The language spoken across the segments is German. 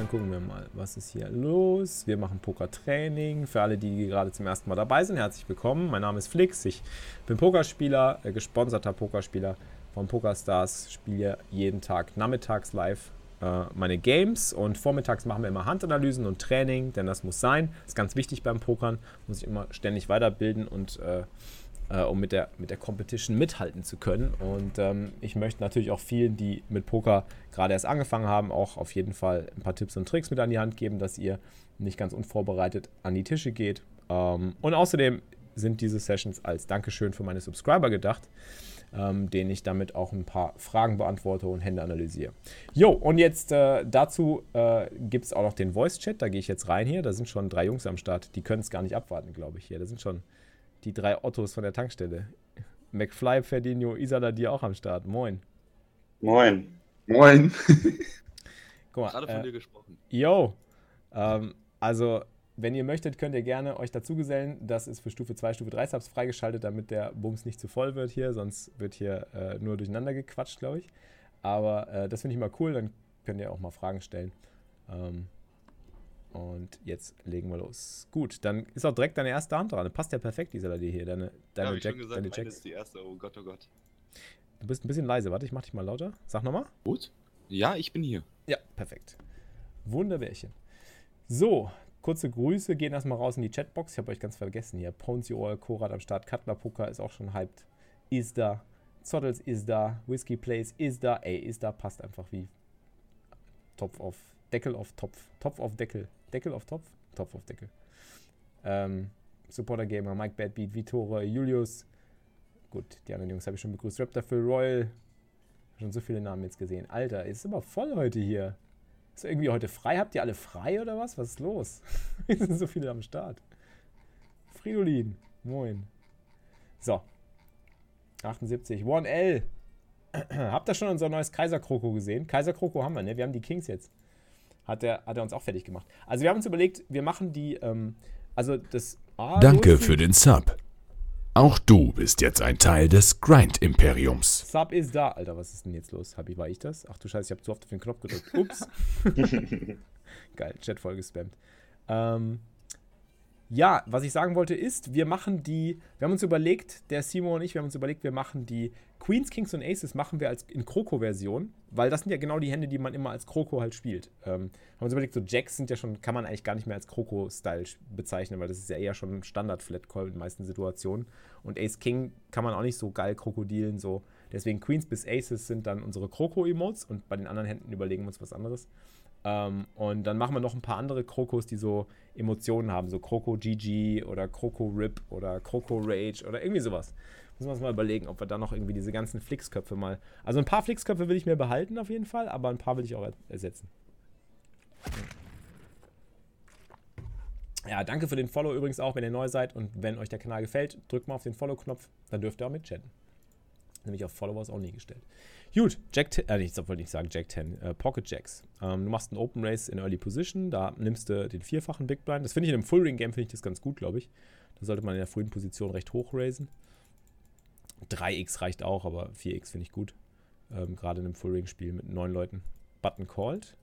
dann gucken wir mal, was ist hier los. Wir machen Pokertraining. Für alle, die gerade zum ersten Mal dabei sind, herzlich willkommen. Mein Name ist Flix. Ich bin Pokerspieler, äh, gesponserter Pokerspieler von PokerStars. Spiele jeden Tag nachmittags live äh, meine Games und vormittags machen wir immer Handanalysen und Training, denn das muss sein. Das ist ganz wichtig beim Pokern. Muss ich immer ständig weiterbilden und äh, äh, um mit der, mit der Competition mithalten zu können. Und ähm, ich möchte natürlich auch vielen, die mit Poker gerade erst angefangen haben, auch auf jeden Fall ein paar Tipps und Tricks mit an die Hand geben, dass ihr nicht ganz unvorbereitet an die Tische geht. Ähm, und außerdem sind diese Sessions als Dankeschön für meine Subscriber gedacht, ähm, denen ich damit auch ein paar Fragen beantworte und Hände analysiere. Jo, und jetzt äh, dazu äh, gibt es auch noch den Voice-Chat, da gehe ich jetzt rein hier. Da sind schon drei Jungs am Start, die können es gar nicht abwarten, glaube ich hier. Da sind schon die drei Ottos von der Tankstelle. McFly, Ferdinio, Isala, die auch am Start. Moin. Moin. Moin. Guck mal, Gerade von äh, dir gesprochen. Yo. Ähm, also, wenn ihr möchtet, könnt ihr gerne euch dazugesellen. Das ist für Stufe 2, Stufe 3 Subs freigeschaltet, damit der Bums nicht zu voll wird hier. Sonst wird hier äh, nur durcheinander gequatscht, glaube ich. Aber äh, das finde ich mal cool. Dann könnt ihr auch mal Fragen stellen. Ähm, und jetzt legen wir los. Gut, dann ist auch direkt deine erste Hand dran. Das passt ja perfekt, dieser dir hier. Deine, deine ja, Jack, schon gesagt, deine ist die erste. Oh Gott, oh Gott. Du bist ein bisschen leise. Warte, ich mach dich mal lauter. Sag nochmal. Gut. Ja, ich bin hier. Ja, perfekt. Wunderbärchen. So, kurze Grüße. Gehen erstmal raus in die Chatbox. Ich habe euch ganz vergessen hier. Ponzi Oil, Korat am Start. Cutler Poker ist auch schon hyped. Ist da. Zottels ist da. Whiskey Plays ist da. Ey, ist da. Passt einfach wie Topf auf Deckel auf Topf. Topf auf Deckel. Deckel auf Topf? Topf auf Deckel. Ähm, Supporter Gamer, Mike Badbeat, Vitore, Julius. Gut, die anderen Jungs habe ich schon begrüßt. Raptor Phil Royal. Schon so viele Namen jetzt gesehen. Alter, ist immer voll heute hier. Ist irgendwie heute frei? Habt ihr alle frei oder was? Was ist los? Es sind so viele am Start. Fridolin. Moin. So. 78. 1L. Habt ihr schon unser neues Kaiser-Kroko gesehen? Kaiser-Kroko haben wir, ne? Wir haben die Kings jetzt hat er, hat er uns auch fertig gemacht. Also wir haben uns überlegt, wir machen die, ähm, also das A Danke für den Sub. Auch du bist jetzt ein Teil des Grind-Imperiums. Sub ist da. Alter, was ist denn jetzt los? Habi, war ich das? Ach du Scheiße, ich habe zu oft auf den Knopf gedrückt. Ups. Geil, Chat voll gespammt. Ähm, ja, was ich sagen wollte ist, wir machen die, wir haben uns überlegt, der Simon und ich, wir haben uns überlegt, wir machen die Queens, Kings und Aces machen wir als in Kroko-Version, weil das sind ja genau die Hände, die man immer als Kroko halt spielt. Ähm, haben uns überlegt, so Jacks sind ja schon, kann man eigentlich gar nicht mehr als Kroko-Style bezeichnen, weil das ist ja eher schon ein Standard-Flat-Call in den meisten Situationen. Und Ace King kann man auch nicht so geil krokodilen, so. Deswegen Queens bis Aces sind dann unsere Kroko-Emotes und bei den anderen Händen überlegen wir uns was anderes. Ähm, und dann machen wir noch ein paar andere Krokos, die so Emotionen haben, so Kroko GG oder Kroko Rip oder Kroko Rage oder irgendwie sowas. Müssen wir uns mal überlegen, ob wir da noch irgendwie diese ganzen Flixköpfe mal. Also ein paar Flixköpfe will ich mir behalten auf jeden Fall, aber ein paar will ich auch ersetzen. Ja, danke für den Follow übrigens auch, wenn ihr neu seid und wenn euch der Kanal gefällt, drückt mal auf den Follow-Knopf, dann dürft ihr auch mit chatten. Nämlich auf Followers auch nie gestellt. Gut, Jack 10, äh, ich wollte nicht sagen Jack 10, äh, Pocket Jacks. Ähm, du machst einen Open Race in Early Position, da nimmst du den vierfachen Big Blind. Das finde ich in einem Full Ring Game finde ich das ganz gut, glaube ich. Da sollte man in der frühen Position recht hoch raisen. 3x reicht auch, aber 4x finde ich gut. Ähm, Gerade in einem Full Ring Spiel mit neun Leuten. Button called.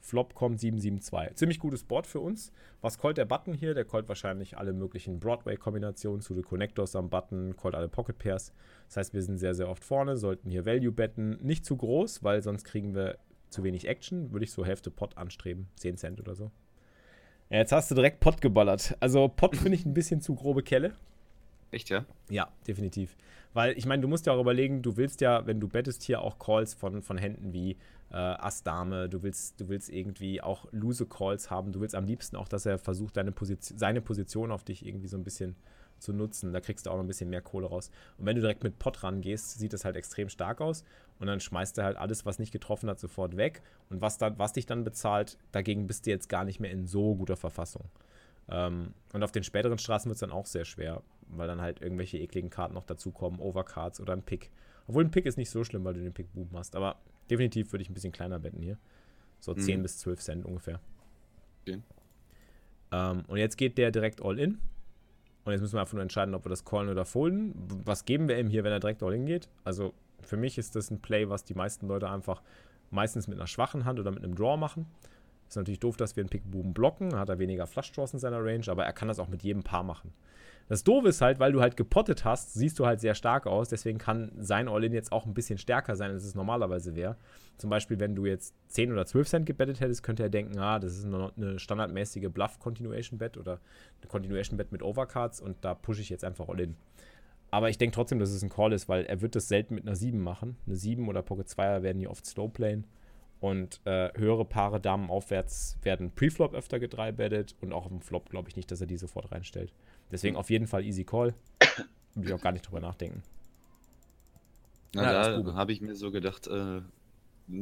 Flop kommt 772. Ziemlich gutes Board für uns. Was callt der Button hier? Der callt wahrscheinlich alle möglichen Broadway-Kombinationen zu den Connectors am Button, callt alle Pocket Pairs. Das heißt, wir sind sehr, sehr oft vorne, sollten hier Value betten. Nicht zu groß, weil sonst kriegen wir zu wenig Action. Würde ich so Hälfte Pot anstreben. 10 Cent oder so. Ja, jetzt hast du direkt Pot geballert. Also Pot finde ich ein bisschen zu grobe Kelle. Echt, ja? Ja, definitiv. Weil ich meine, du musst ja auch überlegen, du willst ja, wenn du bettest, hier auch Calls von, von Händen wie äh, Ass-Dame, du willst, du willst irgendwie auch lose Calls haben, du willst am liebsten auch, dass er versucht, deine Position, seine Position auf dich irgendwie so ein bisschen zu nutzen. Da kriegst du auch noch ein bisschen mehr Kohle raus. Und wenn du direkt mit Pot rangehst, sieht das halt extrem stark aus. Und dann schmeißt er halt alles, was nicht getroffen hat, sofort weg. Und was, dann, was dich dann bezahlt, dagegen bist du jetzt gar nicht mehr in so guter Verfassung. Ähm, und auf den späteren Straßen wird es dann auch sehr schwer, weil dann halt irgendwelche ekligen Karten noch dazukommen, Overcards oder ein Pick. Obwohl ein Pick ist nicht so schlimm, weil du den Pick Boom hast. Aber definitiv würde ich ein bisschen kleiner betten hier. So 10 mhm. bis 12 Cent ungefähr. Okay. Ähm, und jetzt geht der direkt all in. Und jetzt müssen wir einfach nur entscheiden, ob wir das callen oder folden. Was geben wir ihm hier, wenn er direkt all in geht? Also für mich ist das ein Play, was die meisten Leute einfach meistens mit einer schwachen Hand oder mit einem Draw machen. Ist natürlich doof, dass wir einen Pick Boom blocken, hat er weniger Flush Draws in seiner Range, aber er kann das auch mit jedem Paar machen. Das Doofe ist halt, weil du halt gepottet hast, siehst du halt sehr stark aus. Deswegen kann sein All-In jetzt auch ein bisschen stärker sein, als es normalerweise wäre. Zum Beispiel, wenn du jetzt 10 oder 12 Cent gebettet hättest, könnte er denken, ah, das ist eine standardmäßige Bluff-Continuation-Bet oder eine Continuation-Bet mit Overcards und da pushe ich jetzt einfach All-In. Aber ich denke trotzdem, dass es ein Call ist, weil er wird das selten mit einer 7 machen. Eine 7 oder Pocket 2er werden hier oft Slow playen. Und äh, höhere Paare Damen aufwärts werden Preflop öfter gedreibettet und auch im Flop glaube ich nicht, dass er die sofort reinstellt. Deswegen auf jeden Fall easy call. Würde ich auch gar nicht drüber nachdenken. Na, ja, da habe ich mir so gedacht, äh,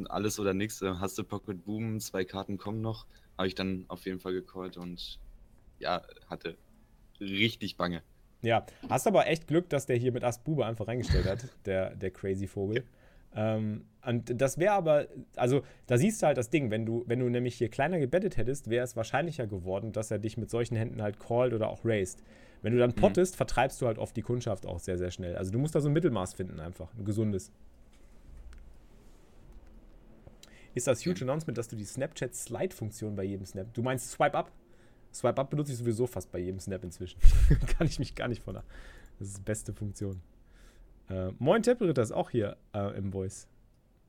alles oder nichts. Äh, hast du Pocket Boom, zwei Karten kommen noch. Habe ich dann auf jeden Fall gecallt und ja, hatte richtig Bange. Ja, hast aber echt Glück, dass der hier mit Ass Bube einfach reingestellt hat, der, der Crazy Vogel. Ähm, und das wäre aber, also da siehst du halt das Ding, wenn du, wenn du nämlich hier kleiner gebettet hättest, wäre es wahrscheinlicher geworden, dass er dich mit solchen Händen halt called oder auch raised. Wenn du dann mhm. pottest, mhm. vertreibst du halt oft die Kundschaft auch sehr, sehr schnell. Also du musst da so ein Mittelmaß finden einfach, ein gesundes. Ist das huge Announcement, dass du die Snapchat Slide-Funktion bei jedem Snap, du meinst Swipe Up? Swipe Up benutze ich sowieso fast bei jedem Snap inzwischen. Kann ich mich gar nicht von. Das ist die beste Funktion. Äh, Moin Tempelritter ist auch hier äh, im Voice.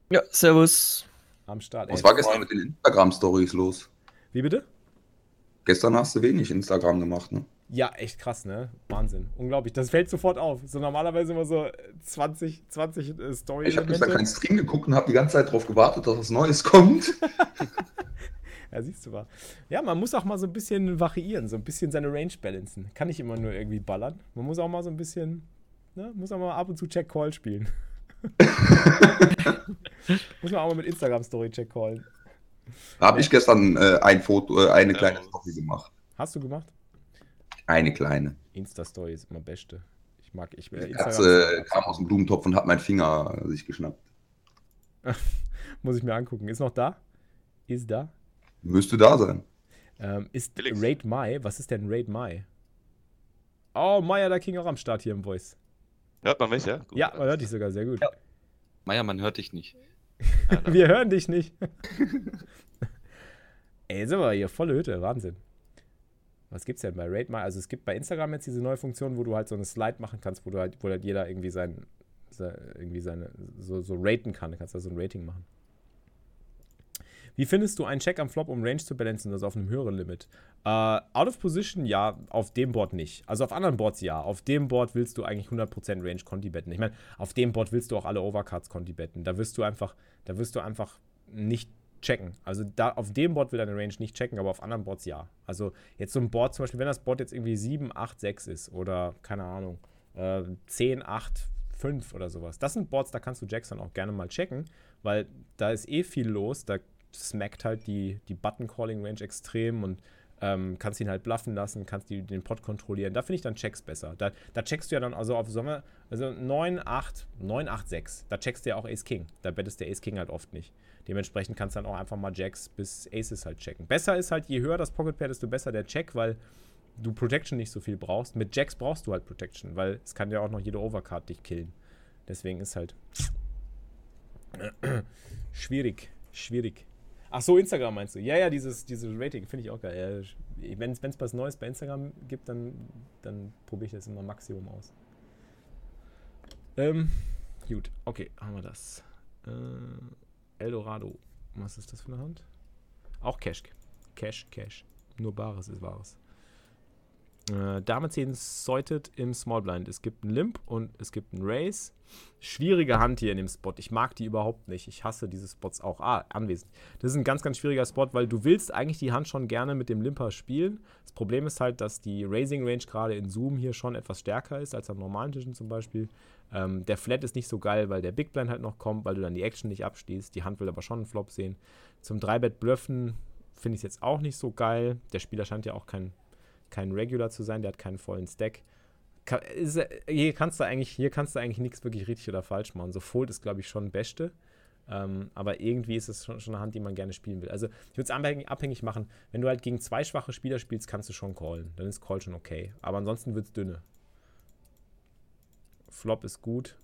Ja, servus. Am Start. Was war gestern mit den Instagram-Stories los? Wie bitte? Gestern hast du wenig Instagram gemacht, ne? Ja, echt krass, ne? Wahnsinn. Unglaublich. Das fällt sofort auf. So normalerweise immer so 20, 20 äh, Stories. Ich habe gestern keinen Stream geguckt und habe die ganze Zeit darauf gewartet, dass was Neues kommt. ja, siehst du mal. Ja, man muss auch mal so ein bisschen variieren, so ein bisschen seine Range balancen. Kann nicht immer nur irgendwie ballern. Man muss auch mal so ein bisschen Ne? Muss auch mal ab und zu Check Call spielen. Muss man auch mal mit Instagram Story Check callen. Habe ich gestern äh, ein Foto, äh, eine kleine Story gemacht. Hast du gemacht? Eine kleine. Insta-Story ist immer beste. Ich mag, ich äh, Die Katze kam aus dem Blumentopf und hat meinen Finger sich geschnappt. Muss ich mir angucken. Ist noch da? Ist da? Müsste da sein. Ähm, ist Felix. Raid Mai, was ist denn Raid Mai? Oh, Maya, der King auch am Start hier im Voice. Hört man mich, ja? Gut. Ja, man hört dich sogar sehr gut. Ja. Meier, man hört dich nicht. wir hören dich nicht. Ey, sind wir hier volle Hütte, Wahnsinn. Was gibt's denn bei Rate mal? Also es gibt bei Instagram jetzt diese neue Funktion, wo du halt so eine Slide machen kannst, wo du halt, wo halt jeder irgendwie sein, irgendwie seine, so, so raten kann. Du kannst da so ein Rating machen. Wie findest du einen Check am Flop, um Range zu balancen, also auf einem höheren Limit? Uh, out of Position, ja, auf dem Board nicht. Also auf anderen Boards ja. Auf dem Board willst du eigentlich 100% Range Conti betten. Ich meine, auf dem Board willst du auch alle Overcards Conti betten. Da wirst du einfach, da wirst du einfach nicht checken. Also da auf dem Board will deine Range nicht checken, aber auf anderen Boards ja. Also jetzt so ein Board zum Beispiel, wenn das Board jetzt irgendwie 7, 8, 6 ist oder keine Ahnung, äh, 10, 8, 5 oder sowas. Das sind Boards, da kannst du Jacks dann auch gerne mal checken, weil da ist eh viel los. Da smackt halt die, die Button-Calling-Range extrem und ähm, kannst ihn halt bluffen lassen, kannst die, den Pot kontrollieren. Da finde ich dann Checks besser. Da, da checkst du ja dann also auf Sommer, also 9, 8, 9, 8, 6. Da checkst du ja auch Ace King. Da bettest der Ace King halt oft nicht. Dementsprechend kannst du dann auch einfach mal Jacks bis Aces halt checken. Besser ist halt, je höher das Pocket Pair, desto besser der Check, weil du Protection nicht so viel brauchst. Mit Jacks brauchst du halt Protection, weil es kann ja auch noch jede Overcard dich killen. Deswegen ist halt schwierig, schwierig. Ach so, Instagram meinst du? Ja, ja, dieses, dieses Rating finde ich auch geil. Wenn es was Neues bei Instagram gibt, dann, dann probiere ich das immer Maximum aus. Ähm, gut, okay, haben wir das. Äh, Eldorado. Was ist das für eine Hand? Auch Cash. Cash, Cash. Nur Bares ist Wahres. Äh, Dame 10 Sorted im Small Blind. Es gibt einen Limp und es gibt einen Race. Schwierige Hand hier in dem Spot. Ich mag die überhaupt nicht. Ich hasse diese Spots auch. Ah, anwesend. Das ist ein ganz, ganz schwieriger Spot, weil du willst eigentlich die Hand schon gerne mit dem Limper spielen. Das Problem ist halt, dass die Raising Range gerade in Zoom hier schon etwas stärker ist als am normalen Tischen zum Beispiel. Ähm, der Flat ist nicht so geil, weil der Big Blind halt noch kommt, weil du dann die Action nicht abstehst. Die Hand will aber schon einen Flop sehen. Zum 3-Bet Bluffen finde ich es jetzt auch nicht so geil. Der Spieler scheint ja auch kein, kein Regular zu sein, der hat keinen vollen Stack. ist, hier kannst du eigentlich, hier kannst du eigentlich nichts wirklich richtig oder falsch machen. So Fold ist, glaube ich, schon Beste. Ähm, aber irgendwie ist es schon, schon, eine Hand, die man gerne spielen will. Also ich würde es abhängig, abhängig machen, wenn du halt gegen zwei schwache Spieler spielst, kannst du schon callen. Dann ist Call schon okay. Aber ansonsten wird es dünne. Flop ist gut.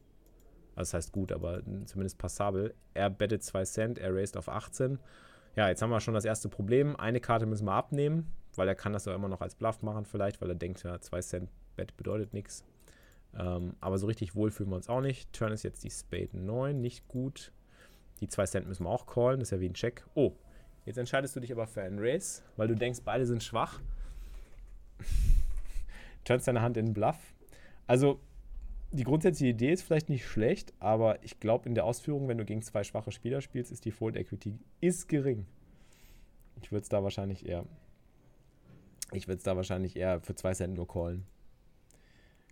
Also das heißt gut, aber zumindest passabel. Er bettet 2 Cent, er raised auf 18. Ja, jetzt haben wir schon das erste Problem. Eine Karte müssen wir abnehmen, weil er kann das ja immer noch als Bluff machen vielleicht, weil er denkt, ja, 2 Cent Bet bedeutet nichts. Ähm, aber so richtig wohl fühlen wir uns auch nicht. Turn ist jetzt die Spade 9, nicht gut. Die 2 Cent müssen wir auch callen, das ist ja wie ein Check. Oh, jetzt entscheidest du dich aber für einen Race, weil du denkst, beide sind schwach. Turnst deine Hand in einen Bluff. Also, die grundsätzliche Idee ist vielleicht nicht schlecht, aber ich glaube, in der Ausführung, wenn du gegen zwei schwache Spieler spielst, ist die Fold Equity ist gering. Ich würde es da wahrscheinlich eher. Ich würde es da wahrscheinlich eher für zwei Cent nur callen.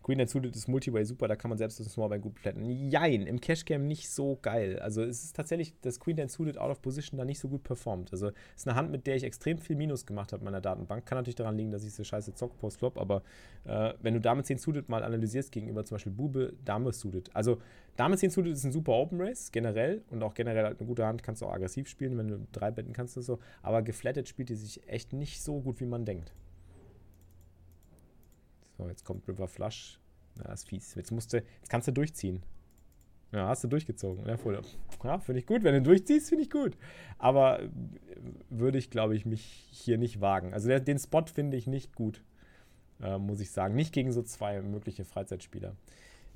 Queen dazu ist Multiway super, da kann man selbst das Smallbein gut plätten. Jein, im Cashgame nicht so geil. Also es ist tatsächlich, dass Queen Suited out of position da nicht so gut performt. Also es ist eine Hand, mit der ich extrem viel Minus gemacht habe in meiner Datenbank. Kann natürlich daran liegen, dass ich so scheiße zock post-flop, aber äh, wenn du Dame 10 Suited mal analysierst gegenüber zum Beispiel Bube, Dame Suited. Also Dame 10 Suited ist ein super Open Race, generell. Und auch generell halt eine gute Hand, kannst du auch aggressiv spielen, wenn du drei betten kannst und so. Aber geflattet spielt die sich echt nicht so gut, wie man denkt. So, jetzt kommt River Flush. Ja, ist fies. Jetzt musst du, jetzt kannst du durchziehen. Ja, hast du durchgezogen. Ja, ja finde ich gut. Wenn du durchziehst, finde ich gut. Aber äh, würde ich, glaube ich, mich hier nicht wagen. Also der, den Spot finde ich nicht gut, äh, muss ich sagen. Nicht gegen so zwei mögliche Freizeitspieler.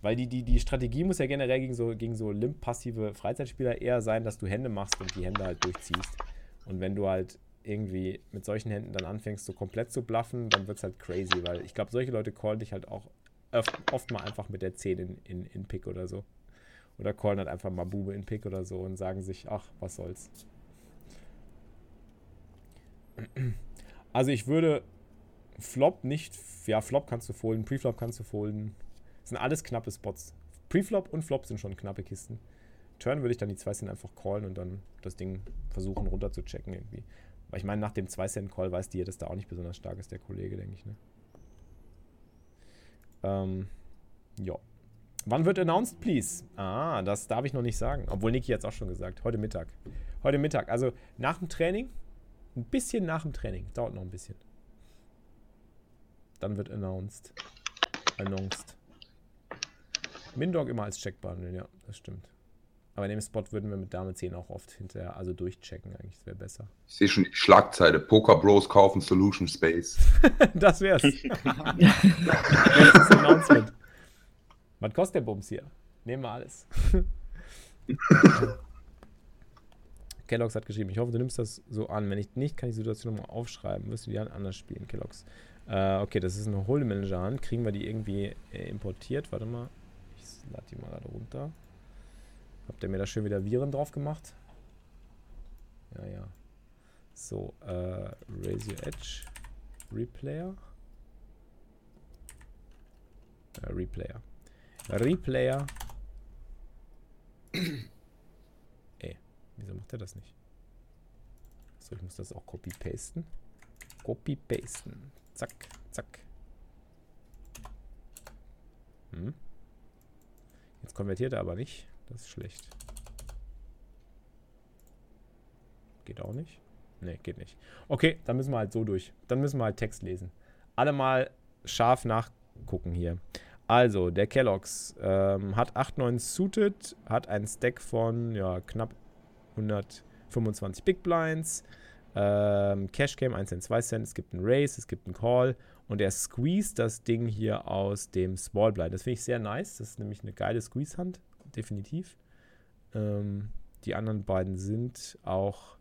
Weil die, die, die Strategie muss ja generell gegen so, gegen so limp-passive Freizeitspieler eher sein, dass du Hände machst und die Hände halt durchziehst. Und wenn du halt irgendwie mit solchen Händen dann anfängst, so komplett zu bluffen, dann wird es halt crazy, weil ich glaube, solche Leute callen dich halt auch oft, oft, mal einfach mit der 10 in, in, in Pick oder so. Oder callen halt einfach mal Bube in Pick oder so und sagen sich, ach, was soll's. Also ich würde Flop nicht, ja, Flop kannst du folden, Preflop kannst du folden. Das sind alles knappe Spots. Preflop und Flop sind schon knappe Kisten. Turn würde ich dann die 2 Cent einfach callen und dann das Ding versuchen runter zu checken irgendwie. Weil ich meine, nach dem 2 Cent Call weiß die, dass da auch nicht besonders stark ist, der Kollege, denke ich, ne? Ähm, ja. Wann wird announced, please? Ah, das darf ich noch nicht sagen. Obwohl Niki es auch schon gesagt. Heute Mittag. Heute Mittag. Also nach dem Training. Ein bisschen nach dem Training. Dauert noch ein bisschen. Dann wird announced. Announced. Mindog immer als Check behandeln, ja, das stimmt. Aber in dem Spot würden wir mit Dame 10 auch oft hinterher, also durchchecken eigentlich, das wäre besser. Ich sehe schon die Schlagzeile, Poker Bros kaufen Solution Space. das wär's. das ist ein Announcement. Was kostet der Bums hier? Nehmen wir alles. Kellogg's hat geschrieben, ich hoffe, du nimmst das so an. Wenn ich nicht, kann ich die Situation nochmal aufschreiben. Wirst du die anders spielen, Kellogg's. Äh, okay, das ist eine Holding Manager Hand. Kriegen wir die irgendwie importiert? Warte mal. Ich lade die mal da runter. Habt ihr mir da schön wieder Viren drauf gemacht? Ja, ja. So, äh, Your Edge. Replayer. Äh, Replayer. Replayer. Ey, wieso macht er das nicht? So, ich muss das auch copy-pasten. Copy-pasten. Zack, zack. Hm. Jetzt konvertiert er aber nicht. Das ist schlecht. Geht auch nicht? Ne, geht nicht. Okay, dann müssen wir halt so durch. Dann müssen wir halt Text lesen. Alle mal scharf nachgucken hier. Also, der Kellogg's ähm, hat 8,9 suited, hat einen Stack von ja, knapp 125 Big Blinds. Ähm, Cash Game 1 Cent, 2 Cent. Es gibt einen Race, es gibt einen Call. Und er squeezed das Ding hier aus dem Small Blind. Das finde ich sehr nice. Das ist nämlich eine geile Squeeze-Hand definitiv. Ähm, die anderen beiden sind auch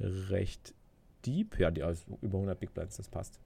recht deep. Ja, die also über 100 Big Blinds, das passt.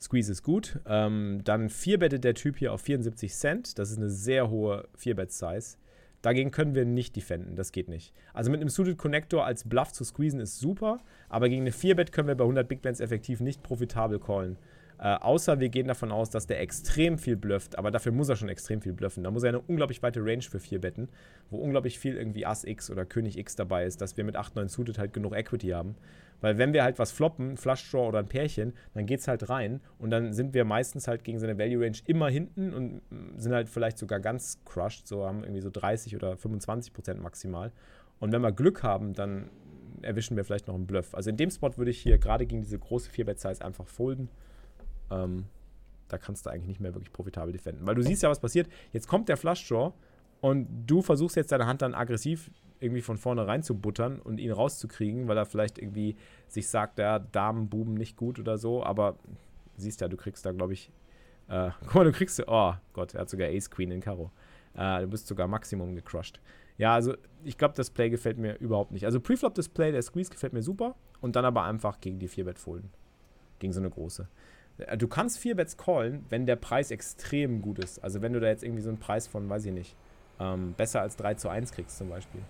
Squeeze ist gut. Ähm, dann 4 bettet der Typ hier auf 74 Cent. Das ist eine sehr hohe 4-Bet-Size. Dagegen können wir nicht defenden, das geht nicht. Also mit einem Suited Connector als Bluff zu squeezen ist super, aber gegen eine 4-Bet können wir bei 100 Big Blinds effektiv nicht profitabel callen. Äh, außer wir gehen davon aus, dass der extrem viel blufft, aber dafür muss er schon extrem viel bluffen. Da muss er eine unglaublich weite Range für 4 Betten, wo unglaublich viel irgendwie Ass X oder König X dabei ist, dass wir mit 8, 9 Suited halt genug Equity haben. Weil wenn wir halt was floppen, Flush Draw oder ein Pärchen, dann geht's halt rein und dann sind wir meistens halt gegen seine Value Range immer hinten und sind halt vielleicht sogar ganz crushed, so haben irgendwie so 30 oder 25 Prozent maximal. Und wenn wir Glück haben, dann erwischen wir vielleicht noch einen Bluff. Also in dem Spot würde ich hier gerade gegen diese große 4-Bet-Size einfach folden. Ähm, da kannst du eigentlich nicht mehr wirklich profitabel defenden. Weil du siehst ja, was passiert. Jetzt kommt der Flush Draw und du versuchst jetzt deine Hand dann aggressiv irgendwie von vorne rein zu buttern und ihn rauszukriegen, weil er vielleicht irgendwie sich sagt, ja, Damen, Buben nicht gut oder so, aber siehst ja, du kriegst da, glaube ich, äh, guck mal, du kriegst, oh Gott, er hat sogar Ace Queen in Karo. Äh, du bist sogar Maximum gecrushed. Ja, also ich glaube, das Play gefällt mir überhaupt nicht. Also Preflop-Display, der Squeeze gefällt mir super und dann aber einfach gegen die 4-Bet folden. Gegen so eine große. Äh, du kannst 4-Bets callen, wenn der Preis extrem gut ist. Also wenn du da jetzt irgendwie so einen Preis von, weiß ich nicht, ähm, besser als 3 zu 1 kriegst zum Beispiel.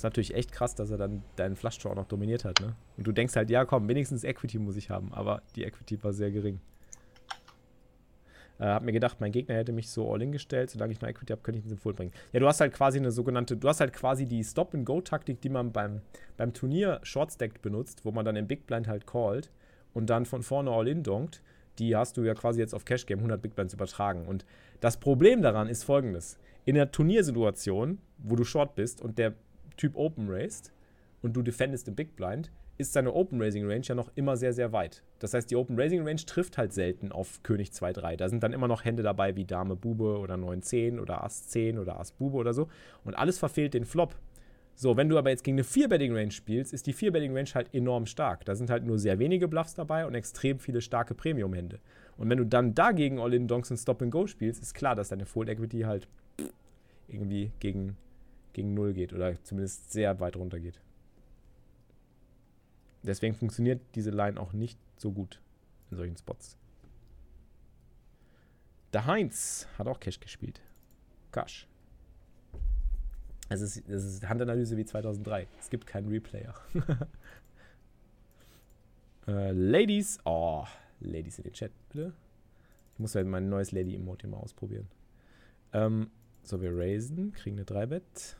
ist natürlich echt krass, dass er dann deinen Flush auch noch dominiert hat, ne? Und du denkst halt, ja komm, wenigstens Equity muss ich haben, aber die Equity war sehr gering. Äh, hab mir gedacht, mein Gegner hätte mich so all-in gestellt, solange ich noch Equity habe, könnte ich ihn Symbol bringen. Ja, du hast halt quasi eine sogenannte, du hast halt quasi die Stop-and-Go-Taktik, die man beim, beim Turnier Shortstacked benutzt, wo man dann im Big Blind halt callt und dann von vorne all-in donkt. Die hast du ja quasi jetzt auf Cash Game 100 Big Blinds übertragen. Und das Problem daran ist folgendes. In der Turniersituation, wo du short bist und der Typ Open raced und du defendest im Big Blind, ist seine Open Raising Range ja noch immer sehr, sehr weit. Das heißt, die Open Raising Range trifft halt selten auf König 2-3. Da sind dann immer noch Hände dabei wie Dame Bube oder 9-10 oder Ass 10 oder Ass Bube oder so. Und alles verfehlt den Flop. So, wenn du aber jetzt gegen eine 4-Betting-Range spielst, ist die 4-Betting-Range halt enorm stark. Da sind halt nur sehr wenige Bluffs dabei und extrem viele starke Premium-Hände. Und wenn du dann dagegen All-In, Donks und Stop-and-Go spielst, ist klar, dass deine Fold-Equity halt irgendwie gegen gegen Null geht oder zumindest sehr weit runter geht. Deswegen funktioniert diese Line auch nicht so gut in solchen Spots. Der Heinz hat auch Cash gespielt. Cash. Es ist, es ist Handanalyse wie 2003. Es gibt keinen Replayer. äh, Ladies. Oh, Ladies in den Chat, bitte. Ich muss halt mein neues Lady-Emote mal ausprobieren. Ähm, so, wir raisen, kriegen eine 3-Bet.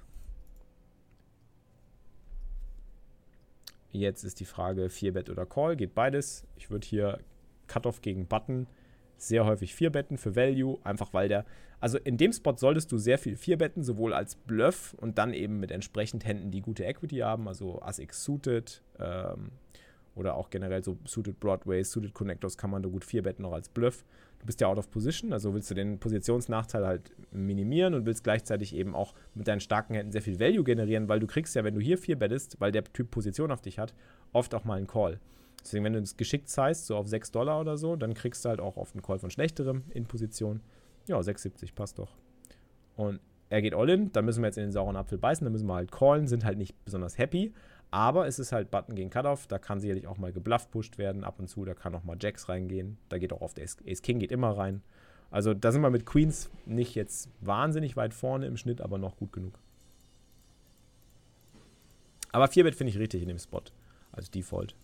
Jetzt ist die Frage 4-Bet oder Call, geht beides. Ich würde hier Cutoff gegen Button. Sehr häufig 4 betten für Value, einfach weil der, also in dem Spot solltest du sehr viel 4 betten, sowohl als Bluff und dann eben mit entsprechend Händen, die gute Equity haben, also Ass X Suited ähm, oder auch generell so Suited Broadways, Suited Connectors kann man da gut 4 betten, auch als Bluff du bist ja out of position, also willst du den Positionsnachteil halt minimieren und willst gleichzeitig eben auch mit deinen starken Händen sehr viel Value generieren, weil du kriegst ja, wenn du hier vier bettest, weil der Typ Position auf dich hat, oft auch mal einen Call. Deswegen, wenn du es geschickt zeigst, so auf 6 Dollar oder so, dann kriegst du halt auch oft einen Call von schlechterem in Position. Ja, 6,70 passt doch. Und er geht all in, dann müssen wir jetzt in den sauren Apfel beißen, dann müssen wir halt callen, sind halt nicht besonders happy, aber es ist halt Button gegen Cutoff, da kann sicherlich auch mal gebluff pusht werden ab und zu, da kann auch mal Jacks reingehen, da geht auch oft Ace, Ace King geht immer rein. Also da sind wir mit Queens nicht jetzt wahnsinnig weit vorne im Schnitt, aber noch gut genug. Aber 4-Bet finde ich richtig in dem Spot als Default.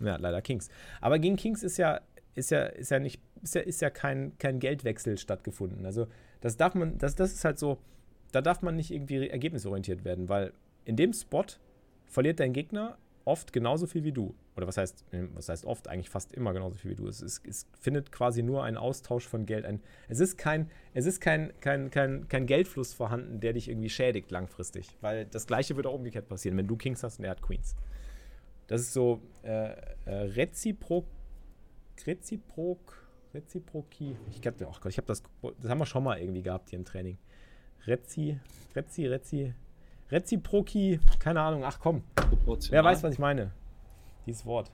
Ja, leider Kings. Aber gegen Kings ist ja, ist ja, ist ja nicht, ist ja, ist ja kein, kein Geldwechsel stattgefunden. Also das darf man, das, das ist halt so, da darf man nicht irgendwie ergebnisorientiert werden, weil in dem Spot verliert dein Gegner oft genauso viel wie du. Oder was heißt, was heißt oft? Eigentlich fast immer genauso viel wie du. Es, ist, es findet quasi nur ein Austausch von Geld ein. Es ist kein, es ist kein, kein, kein, kein Geldfluss vorhanden, der dich irgendwie schädigt langfristig. Weil das gleiche würde auch umgekehrt passieren, wenn du Kings hast und er hat Queens. Das ist so äh, äh, reziprok. Reziprok. Reziproki. Ich, glaub, oh Gott, ich habe das. Das haben wir schon mal irgendwie gehabt hier im Training. Rezi, Rezi, Rezi. Reziproki, keine Ahnung, ach komm. Wer weiß, was ich meine. Dieses Wort.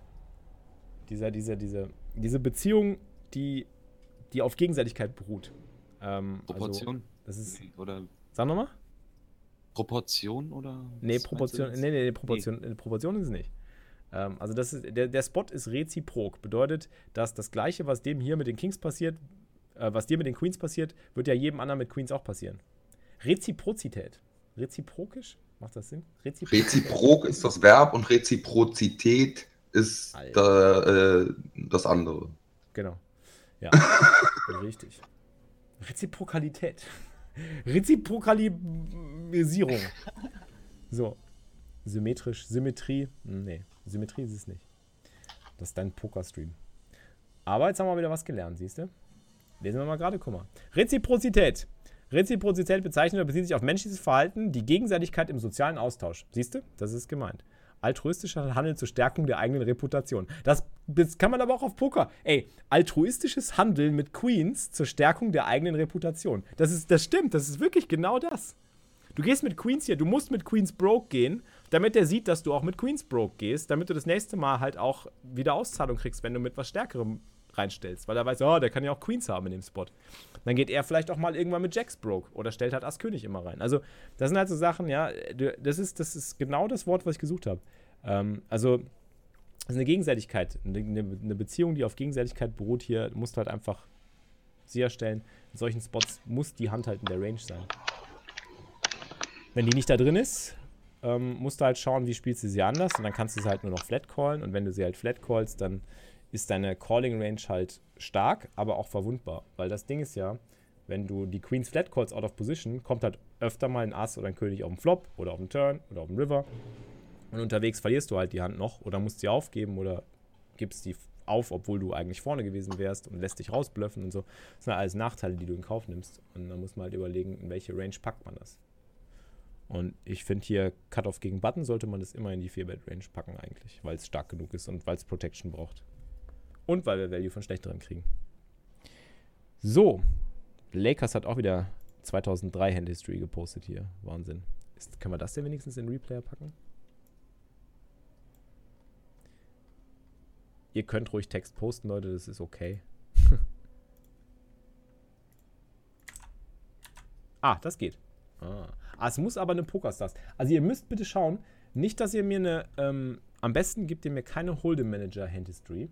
Dieser, diese, diese, diese Beziehung, die, die auf Gegenseitigkeit beruht. Ähm, Proportion? Also, das ist. Oder. Sag nochmal. Proportion oder? Nee, Proportion, nee, nee, nee, Proportion, nee. Proportion ist es nicht. Ähm, also das ist, der, der Spot ist reziprok. Bedeutet, dass das gleiche, was dem hier mit den Kings passiert, äh, was dir mit den Queens passiert, wird ja jedem anderen mit Queens auch passieren. Reziprozität. Reziprokisch? Macht das Sinn? Reziprok, Reziprok ist das Verb und Reziprozität ist da, äh, das andere. Genau. Ja, richtig. Reziprokalität. Reziprokalisierung. So. Symmetrisch. Symmetrie. Nee, Symmetrie ist es nicht. Das ist dein Pokerstream. Aber jetzt haben wir wieder was gelernt, siehst du? Lesen wir mal gerade, guck mal. Reziprozität. Reziprozität bezeichnet oder bezieht sich auf menschliches Verhalten, die Gegenseitigkeit im sozialen Austausch. Siehst du? Das ist gemeint. Altruistischer Handeln zur Stärkung der eigenen Reputation. Das, das kann man aber auch auf Poker. Ey, altruistisches Handeln mit Queens zur Stärkung der eigenen Reputation. Das, ist, das stimmt, das ist wirklich genau das. Du gehst mit Queens hier, du musst mit Queens Broke gehen, damit der sieht, dass du auch mit Queens Broke gehst, damit du das nächste Mal halt auch wieder Auszahlung kriegst, wenn du mit was Stärkerem reinstellst, weil er weiß, oh, der kann ja auch Queens haben in dem Spot. Dann geht er vielleicht auch mal irgendwann mit Jacks Broke oder stellt halt Ass König immer rein. Also, das sind halt so Sachen, ja, das ist, das ist genau das Wort, was ich gesucht habe. Ähm, also, das ist eine Gegenseitigkeit, eine, eine, Beziehung, die auf Gegenseitigkeit beruht hier, musst du halt einfach sicherstellen, in solchen Spots muss die Hand halt in der Range sein. Wenn die nicht da drin ist, ähm, musst du halt schauen, wie spielst du sie anders und dann kannst du sie halt nur noch flat callen und wenn du sie halt flat callst, dann ist deine Calling Range halt stark, aber auch verwundbar. Weil das Ding ist ja, wenn du die Queen's Flat Calls out of position, kommt halt öfter mal ein Ass oder ein König auf dem Flop oder auf dem Turn oder auf dem River. Und unterwegs verlierst du halt die Hand noch oder musst sie aufgeben oder gibst die auf, obwohl du eigentlich vorne gewesen wärst und lässt dich rausblöffen und so. Das sind alles Nachteile, die du in Kauf nimmst. Und dann muss man halt überlegen, in welche Range packt man das. Und ich finde hier Cut-Off gegen Button sollte man das immer in die 4-Bet-Range packen eigentlich, weil es stark genug ist und weil es Protection braucht. Und weil wir Value von schlechteren kriegen. So. Lakers hat auch wieder 2003 Hand History gepostet hier. Wahnsinn. Ist, können wir das denn wenigstens in Replayer packen? Ihr könnt ruhig Text posten, Leute, das ist okay. ah, das geht. Ah. ah. es muss aber eine Pokerstars. Also ihr müsst bitte schauen, nicht, dass ihr mir eine, ähm, am besten gebt ihr mir keine Hold'em Manager Hand History.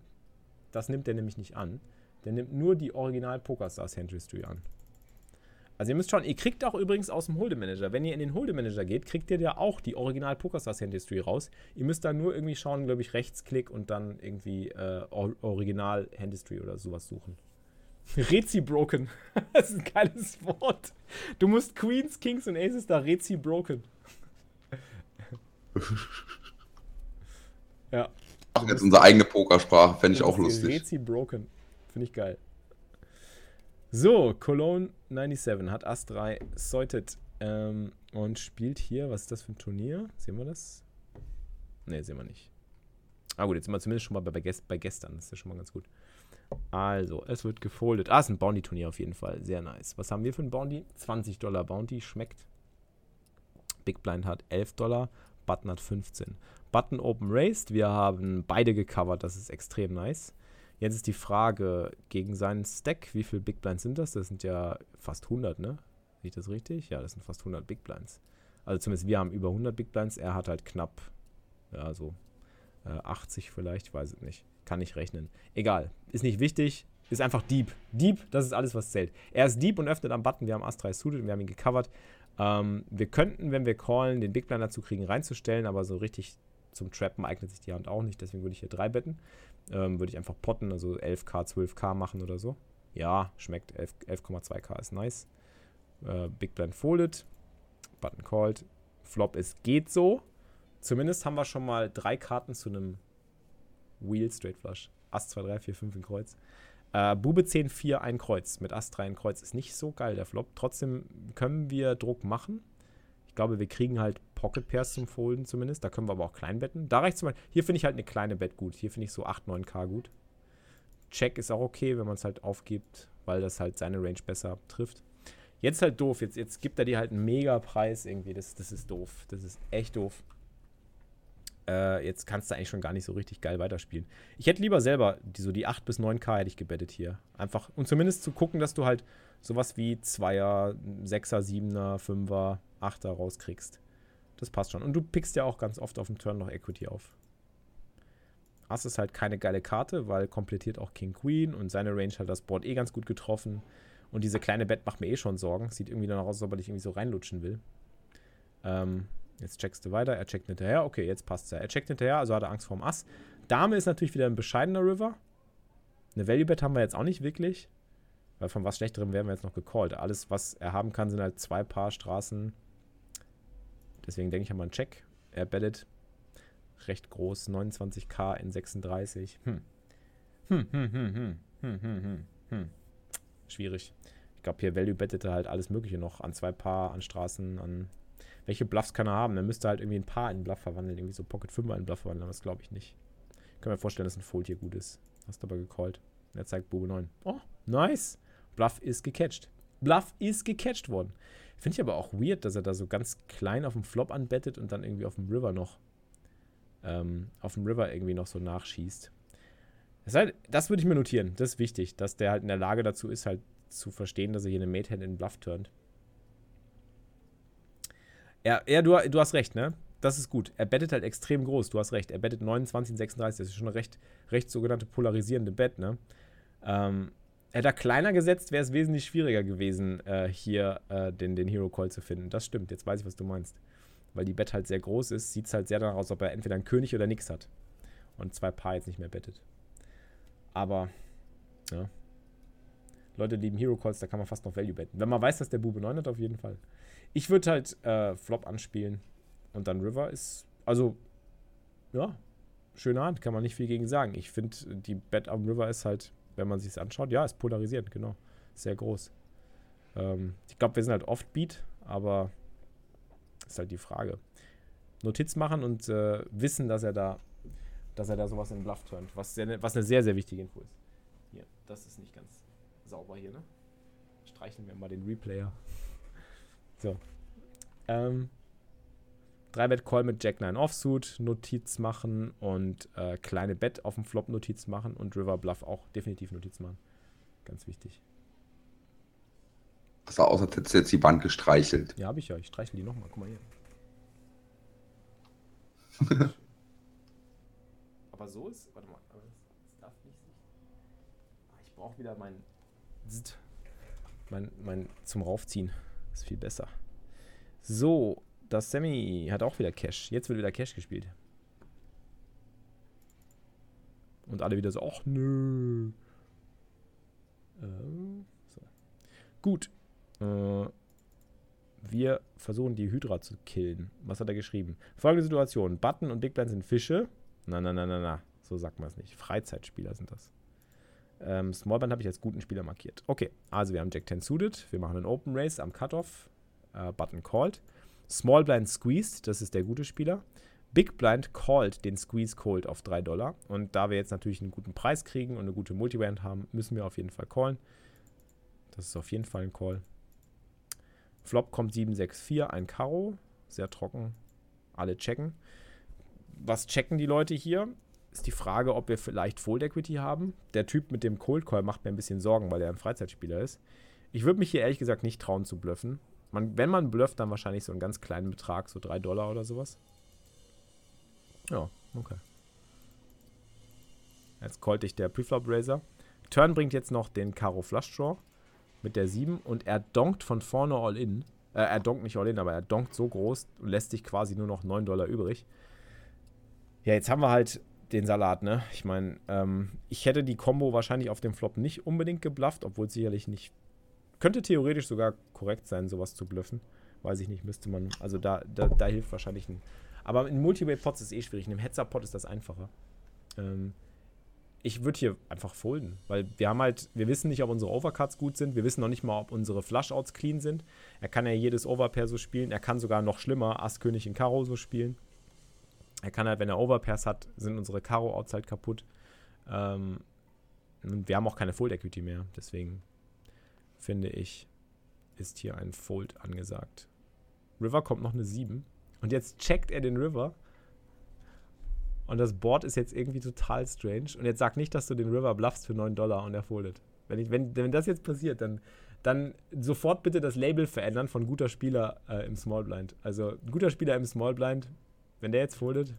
Das nimmt der nämlich nicht an. Der nimmt nur die Original PokerStars Hand History an. Also ihr müsst schauen, ihr kriegt auch übrigens aus dem Hold'em Manager, wenn ihr in den Hold'em Manager geht, kriegt ihr ja auch die Original PokerStars Hand History raus. Ihr müsst da nur irgendwie schauen, glaube ich, Rechtsklick und dann irgendwie äh, Original Hand History oder sowas suchen. Rezi-broken. das ist ein geiles Wort. Du musst Queens, Kings und Aces da Rezi-broken. ja machen jetzt unsere eigene Pokersprache, fände ich auch lustig. Rezi Broken. Finde ich geil. So, Cologne 97 hat Ass 3 sorted ähm, und spielt hier, was ist das für ein Turnier? Sehen wir das? Ne, sehen wir nicht. Ah gut, jetzt sind wir zumindest schon mal bei, Gäst bei gestern. Das ist ja schon mal ganz gut. Also, es wird gefoldet. Ah, es ist ein Bounty-Turnier auf jeden Fall. Sehr nice. Was haben wir für ein Bounty? 20 Dollar Bounty. Schmeckt. Big Blind hat 11 Dollar. Button hat 15. Button Open Raised. Wir haben beide gecovert, das ist extrem nice. Jetzt ist die Frage gegen seinen Stack, wie viele Big Blinds sind das? Das sind ja fast 100, ne? Sehe ich das richtig? Ja, das sind fast 100 Big Blinds. Also zumindest wir haben über 100 Big Blinds, er hat halt knapp, ja, so äh, 80 vielleicht, weiß ich nicht. Kann nicht rechnen. Egal, ist nicht wichtig, ist einfach Deep. Deep, das ist alles, was zählt. Er ist Deep und öffnet am Button, wir haben Ass 3 suited und wir haben ihn gecovert. Ähm, wir könnten, wenn wir callen, den Big Blind dazu kriegen, reinzustellen, aber so richtig zum Trappen eignet sich die Hand auch nicht, deswegen würde ich hier drei betten. Ähm, würde ich einfach potten, also 11k, 12k machen oder so. Ja, schmeckt. 11,2k 11 ist nice. Äh, Big Blind folded. Button called. Flop ist geht so. Zumindest haben wir schon mal drei Karten zu einem Wheel Straight Flush. Ass 2, 3, 4, 5 in Kreuz. Äh, Bube 10, 4, ein Kreuz. Mit Ass 3 in Kreuz ist nicht so geil, der Flop. Trotzdem können wir Druck machen. Ich glaube, wir kriegen halt Pocket Pairs zum Folden zumindest. Da können wir aber auch klein betten. Da reicht zum Beispiel, hier finde ich halt eine kleine Bet gut. Hier finde ich so 8, 9k gut. Check ist auch okay, wenn man es halt aufgibt, weil das halt seine Range besser trifft. Jetzt halt doof. Jetzt, jetzt gibt er dir halt einen mega Preis irgendwie. Das, das ist doof. Das ist echt doof. Äh, jetzt kannst du eigentlich schon gar nicht so richtig geil weiterspielen. Ich hätte lieber selber die, so die 8 bis 9k hätte ich gebettet hier. Einfach, und zumindest zu gucken, dass du halt sowas wie 2er, 6er, 7er, 5er, Achter rauskriegst. Das passt schon. Und du pickst ja auch ganz oft auf dem Turn noch Equity auf. Ass ist halt keine geile Karte, weil komplettiert auch King Queen und seine Range hat das Board eh ganz gut getroffen. Und diese kleine Bett macht mir eh schon Sorgen. Sieht irgendwie danach aus, als ob er dich irgendwie so reinlutschen will. Ähm, jetzt checkst du weiter. Er checkt hinterher. Okay, jetzt passt ja. Er checkt hinterher, also hat er Angst vorm Ass. Dame ist natürlich wieder ein bescheidener River. Eine Value Bet haben wir jetzt auch nicht wirklich. Weil von was Schlechterem werden wir jetzt noch gecallt. Alles, was er haben kann, sind halt zwei Paar Straßen. Deswegen denke ich an einen Check. Er bettet recht groß, 29k in 36. Hm. Hm, hm, hm, hm, hm, hm, hm, hm. Schwierig. Ich glaube, hier Value bettete halt alles Mögliche noch. An zwei Paar, an Straßen, an. Welche Bluffs kann er haben? Er müsste halt irgendwie ein Paar in Bluff verwandeln. Irgendwie so Pocket 5 in Bluff verwandeln, aber das glaube ich nicht. Ich kann mir vorstellen, dass ein Fold hier gut ist. Hast aber gecallt. Er zeigt Bube 9. Oh, nice. Bluff ist gecatcht. Bluff ist gecatcht worden. Finde ich aber auch weird, dass er da so ganz klein auf dem Flop anbettet und dann irgendwie auf dem River noch ähm, auf dem River irgendwie noch so nachschießt. Das, halt, das würde ich mir notieren. Das ist wichtig, dass der halt in der Lage dazu ist, halt zu verstehen, dass er hier eine Mate-Hand in Bluff turnt. Ja, ja du, du hast recht, ne? Das ist gut. Er bettet halt extrem groß, du hast recht. Er bettet 29 36. Das ist schon eine recht, recht sogenannte polarisierende Bet, ne? Ähm, hätte er kleiner gesetzt, wäre es wesentlich schwieriger gewesen, äh, hier äh, den, den Hero Call zu finden. Das stimmt, jetzt weiß ich, was du meinst weil die Bett halt sehr groß ist, sieht es halt sehr danach aus, ob er entweder einen König oder nix hat. Und zwei Paar jetzt nicht mehr bettet. Aber, ja. Leute lieben Hero Calls, da kann man fast noch Value betten. Wenn man weiß, dass der Bube 9 hat, auf jeden Fall. Ich würde halt äh, Flop anspielen und dann River ist, also, ja, schöne Hand, kann man nicht viel gegen sagen. Ich finde, die Bet am River ist halt, wenn man sich es anschaut, ja, ist polarisierend, genau. Sehr groß. Ähm, ich glaube, wir sind halt oft Beat, aber ist halt die Frage. Notiz machen und äh, wissen, dass er da, dass er da sowas in Bluff turnt, was, sehr, was eine sehr, sehr wichtige Info ist. Hier, das ist nicht ganz sauber hier, ne? Streichen wir mal den Replayer. So. Ähm, 3-Bet-Call mit Jack 9 Offsuit, Notiz machen und äh, kleine Bet auf dem Flop Notiz machen und River Bluff auch definitiv Notiz machen. Ganz wichtig. Das sah aus, als hättest du jetzt die Wand gestreichelt. Ja, habe ich ja. Ich streichel die nochmal. Guck mal hier. aber so ist. Warte mal. Das darf nicht. Ah, ich brauche wieder mein. Mein, mein zum Raufziehen. ist viel besser. So, das Semi hat auch wieder Cash. Jetzt wird wieder Cash gespielt. Und alle wieder so, ach nö. Äh, so. Gut, äh, wir versuchen die Hydra zu killen. Was hat er geschrieben? Folgende Situation. Button und Big Blind sind Fische. Na, na, na, na, na. So sagt man es nicht. Freizeitspieler sind das. Ähm, Smallband habe ich als guten Spieler markiert. Okay, also wir haben Jack 10 suited. Wir machen einen Open Race am Cutoff. Äh, Button called. Small Blind squeezed. Das ist der gute Spieler. Big Blind called den Squeeze Cold auf 3 Dollar. Und da wir jetzt natürlich einen guten Preis kriegen und eine gute Multiband haben, müssen wir auf jeden Fall callen. Das ist auf jeden Fall ein Call. Flop kommt 764, ein Karo. Sehr trocken. Alle checken. Was checken die Leute hier? Ist die Frage, ob wir vielleicht Fold Equity haben. Der Typ mit dem Cold Call macht mir ein bisschen Sorgen, weil er ein Freizeitspieler ist. Ich würde mich hier ehrlich gesagt nicht trauen zu bluffen. Man, wenn man blufft, dann wahrscheinlich so einen ganz kleinen Betrag, so 3 Dollar oder sowas. Ja, okay. Jetzt callte ich der Preflop Razor. Turn bringt jetzt noch den Karo Flush Draw mit der 7 und er donkt von vorne all in. Äh, er donkt nicht all in, aber er donkt so groß und lässt sich quasi nur noch 9 Dollar übrig. Ja, jetzt haben wir halt den Salat, ne? Ich meine, ähm, ich hätte die Combo wahrscheinlich auf dem Flop nicht unbedingt geblufft, obwohl sicherlich nicht. Könnte theoretisch sogar korrekt sein, sowas zu bluffen. Weiß ich nicht, müsste man. Also da, da, da hilft wahrscheinlich ein. Aber in Multiway-Pots ist es eh schwierig. In einem Heads-Up-Pot ist das einfacher. Ähm, ich würde hier einfach folden, weil wir haben halt, wir wissen nicht, ob unsere Overcuts gut sind, wir wissen noch nicht mal, ob unsere Flushouts clean sind. Er kann ja jedes Overpair so spielen, er kann sogar noch schlimmer Ass König in Karo so spielen. Er kann halt, wenn er Overpairs hat, sind unsere Karo-Outs halt kaputt. Ähm, und wir haben auch keine Fold Equity mehr, deswegen finde ich, ist hier ein Fold angesagt. River kommt noch eine 7. Und jetzt checkt er den River und das Board ist jetzt irgendwie total strange. Und jetzt sag nicht, dass du den River bluffst für 9 Dollar und er foldet. Wenn, ich, wenn, wenn das jetzt passiert, dann, dann sofort bitte das Label verändern von guter Spieler äh, im Small Blind. Also guter Spieler im Small Blind, wenn der jetzt foldet.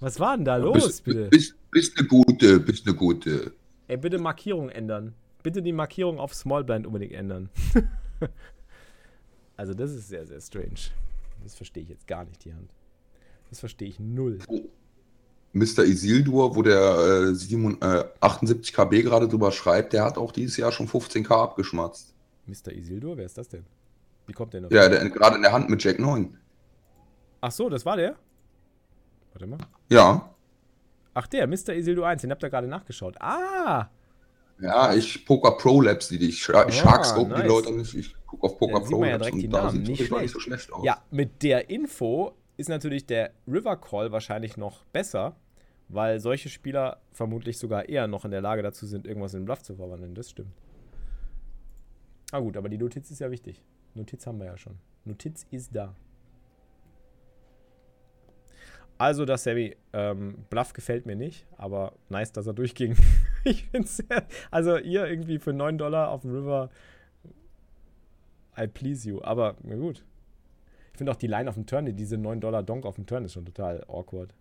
Was war denn da los, bist, bitte? Bist, bist eine gute, bist eine gute. Ey, bitte Markierung ändern. Bitte die Markierung auf Small Blind unbedingt ändern. also das ist sehr, sehr strange. Das verstehe ich jetzt gar nicht, die Hand. Das verstehe ich null. Mr. Isildur, wo der äh, 7, äh, 78 KB gerade drüber schreibt, der hat auch dieses Jahr schon 15k abgeschmatzt. Mr. Isildur, wer ist das denn? Wie kommt der noch? Ja, der, gerade in der Hand mit Jack 9. Ach so, das war der? Warte mal. Ja. Ach der, Mr. Isildur 1, den habt ihr gerade nachgeschaut. Ah! Ja, ich Poker Pro Labs die. Ich, Ah, ich Sharkscope nice. die Leute nicht. Ich gucke auf Poker Pro ja Labs und da sieht Nicht es nicht so schlecht aus. Ja, mit der Info ist natürlich der River Call wahrscheinlich noch besser, weil solche Spieler vermutlich sogar eher noch in der Lage dazu sind, irgendwas in Bluff zu verwandeln. Das stimmt. Ah gut, aber die Notiz ist ja wichtig. Notiz haben wir ja schon. Notiz ist da. Also, das Sammy, ähm, Bluff gefällt mir nicht, aber nice, dass er durchging. ich finde sehr. Also, ihr irgendwie für 9 Dollar auf dem River. I please you. Aber, na gut. Ich finde auch die Line auf dem Turn, diese 9 Dollar Donk auf dem Turn ist schon total awkward.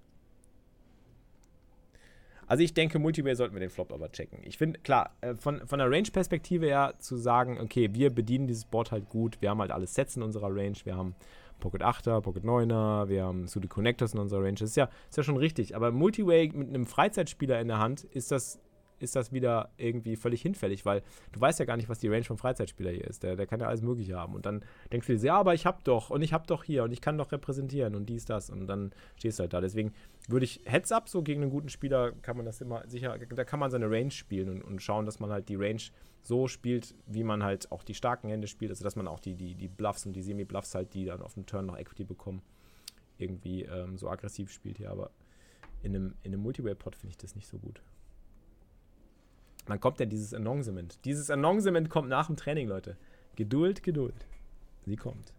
Also ich denke, Multiway sollten wir den Flop aber checken. Ich finde, klar, äh, von, von der Range-Perspektive her zu sagen, okay, wir bedienen dieses Board halt gut, wir haben halt alle Sets in unserer Range, wir haben Pocket 8er, Pocket 9er, wir haben Sudo Connectors in unserer Range, das ist ja, ist ja schon richtig. Aber Multiway mit einem Freizeitspieler in der Hand ist das, ist das wieder irgendwie völlig hinfällig, weil du weißt ja gar nicht, was die Range vom Freizeitspieler hier ist. Der, der kann ja alles Mögliche haben. Und dann denkst du dir, ja, aber ich hab doch und ich hab doch hier und ich kann doch repräsentieren und dies, das. Und dann stehst du halt da. Deswegen würde ich Heads up, so gegen einen guten Spieler kann man das immer sicher, da kann man seine Range spielen und, und schauen, dass man halt die Range so spielt, wie man halt auch die starken Hände spielt, also dass man auch die, die, die Bluffs und die Semi-Bluffs halt, die dann auf dem Turn noch Equity bekommen, irgendwie ähm, so aggressiv spielt hier. Aber in einem, in einem Multiway-Pot finde ich das nicht so gut. Dann kommt ja dieses Annoncement. Dieses Annoncement kommt nach dem Training, Leute. Geduld, Geduld. Sie kommt.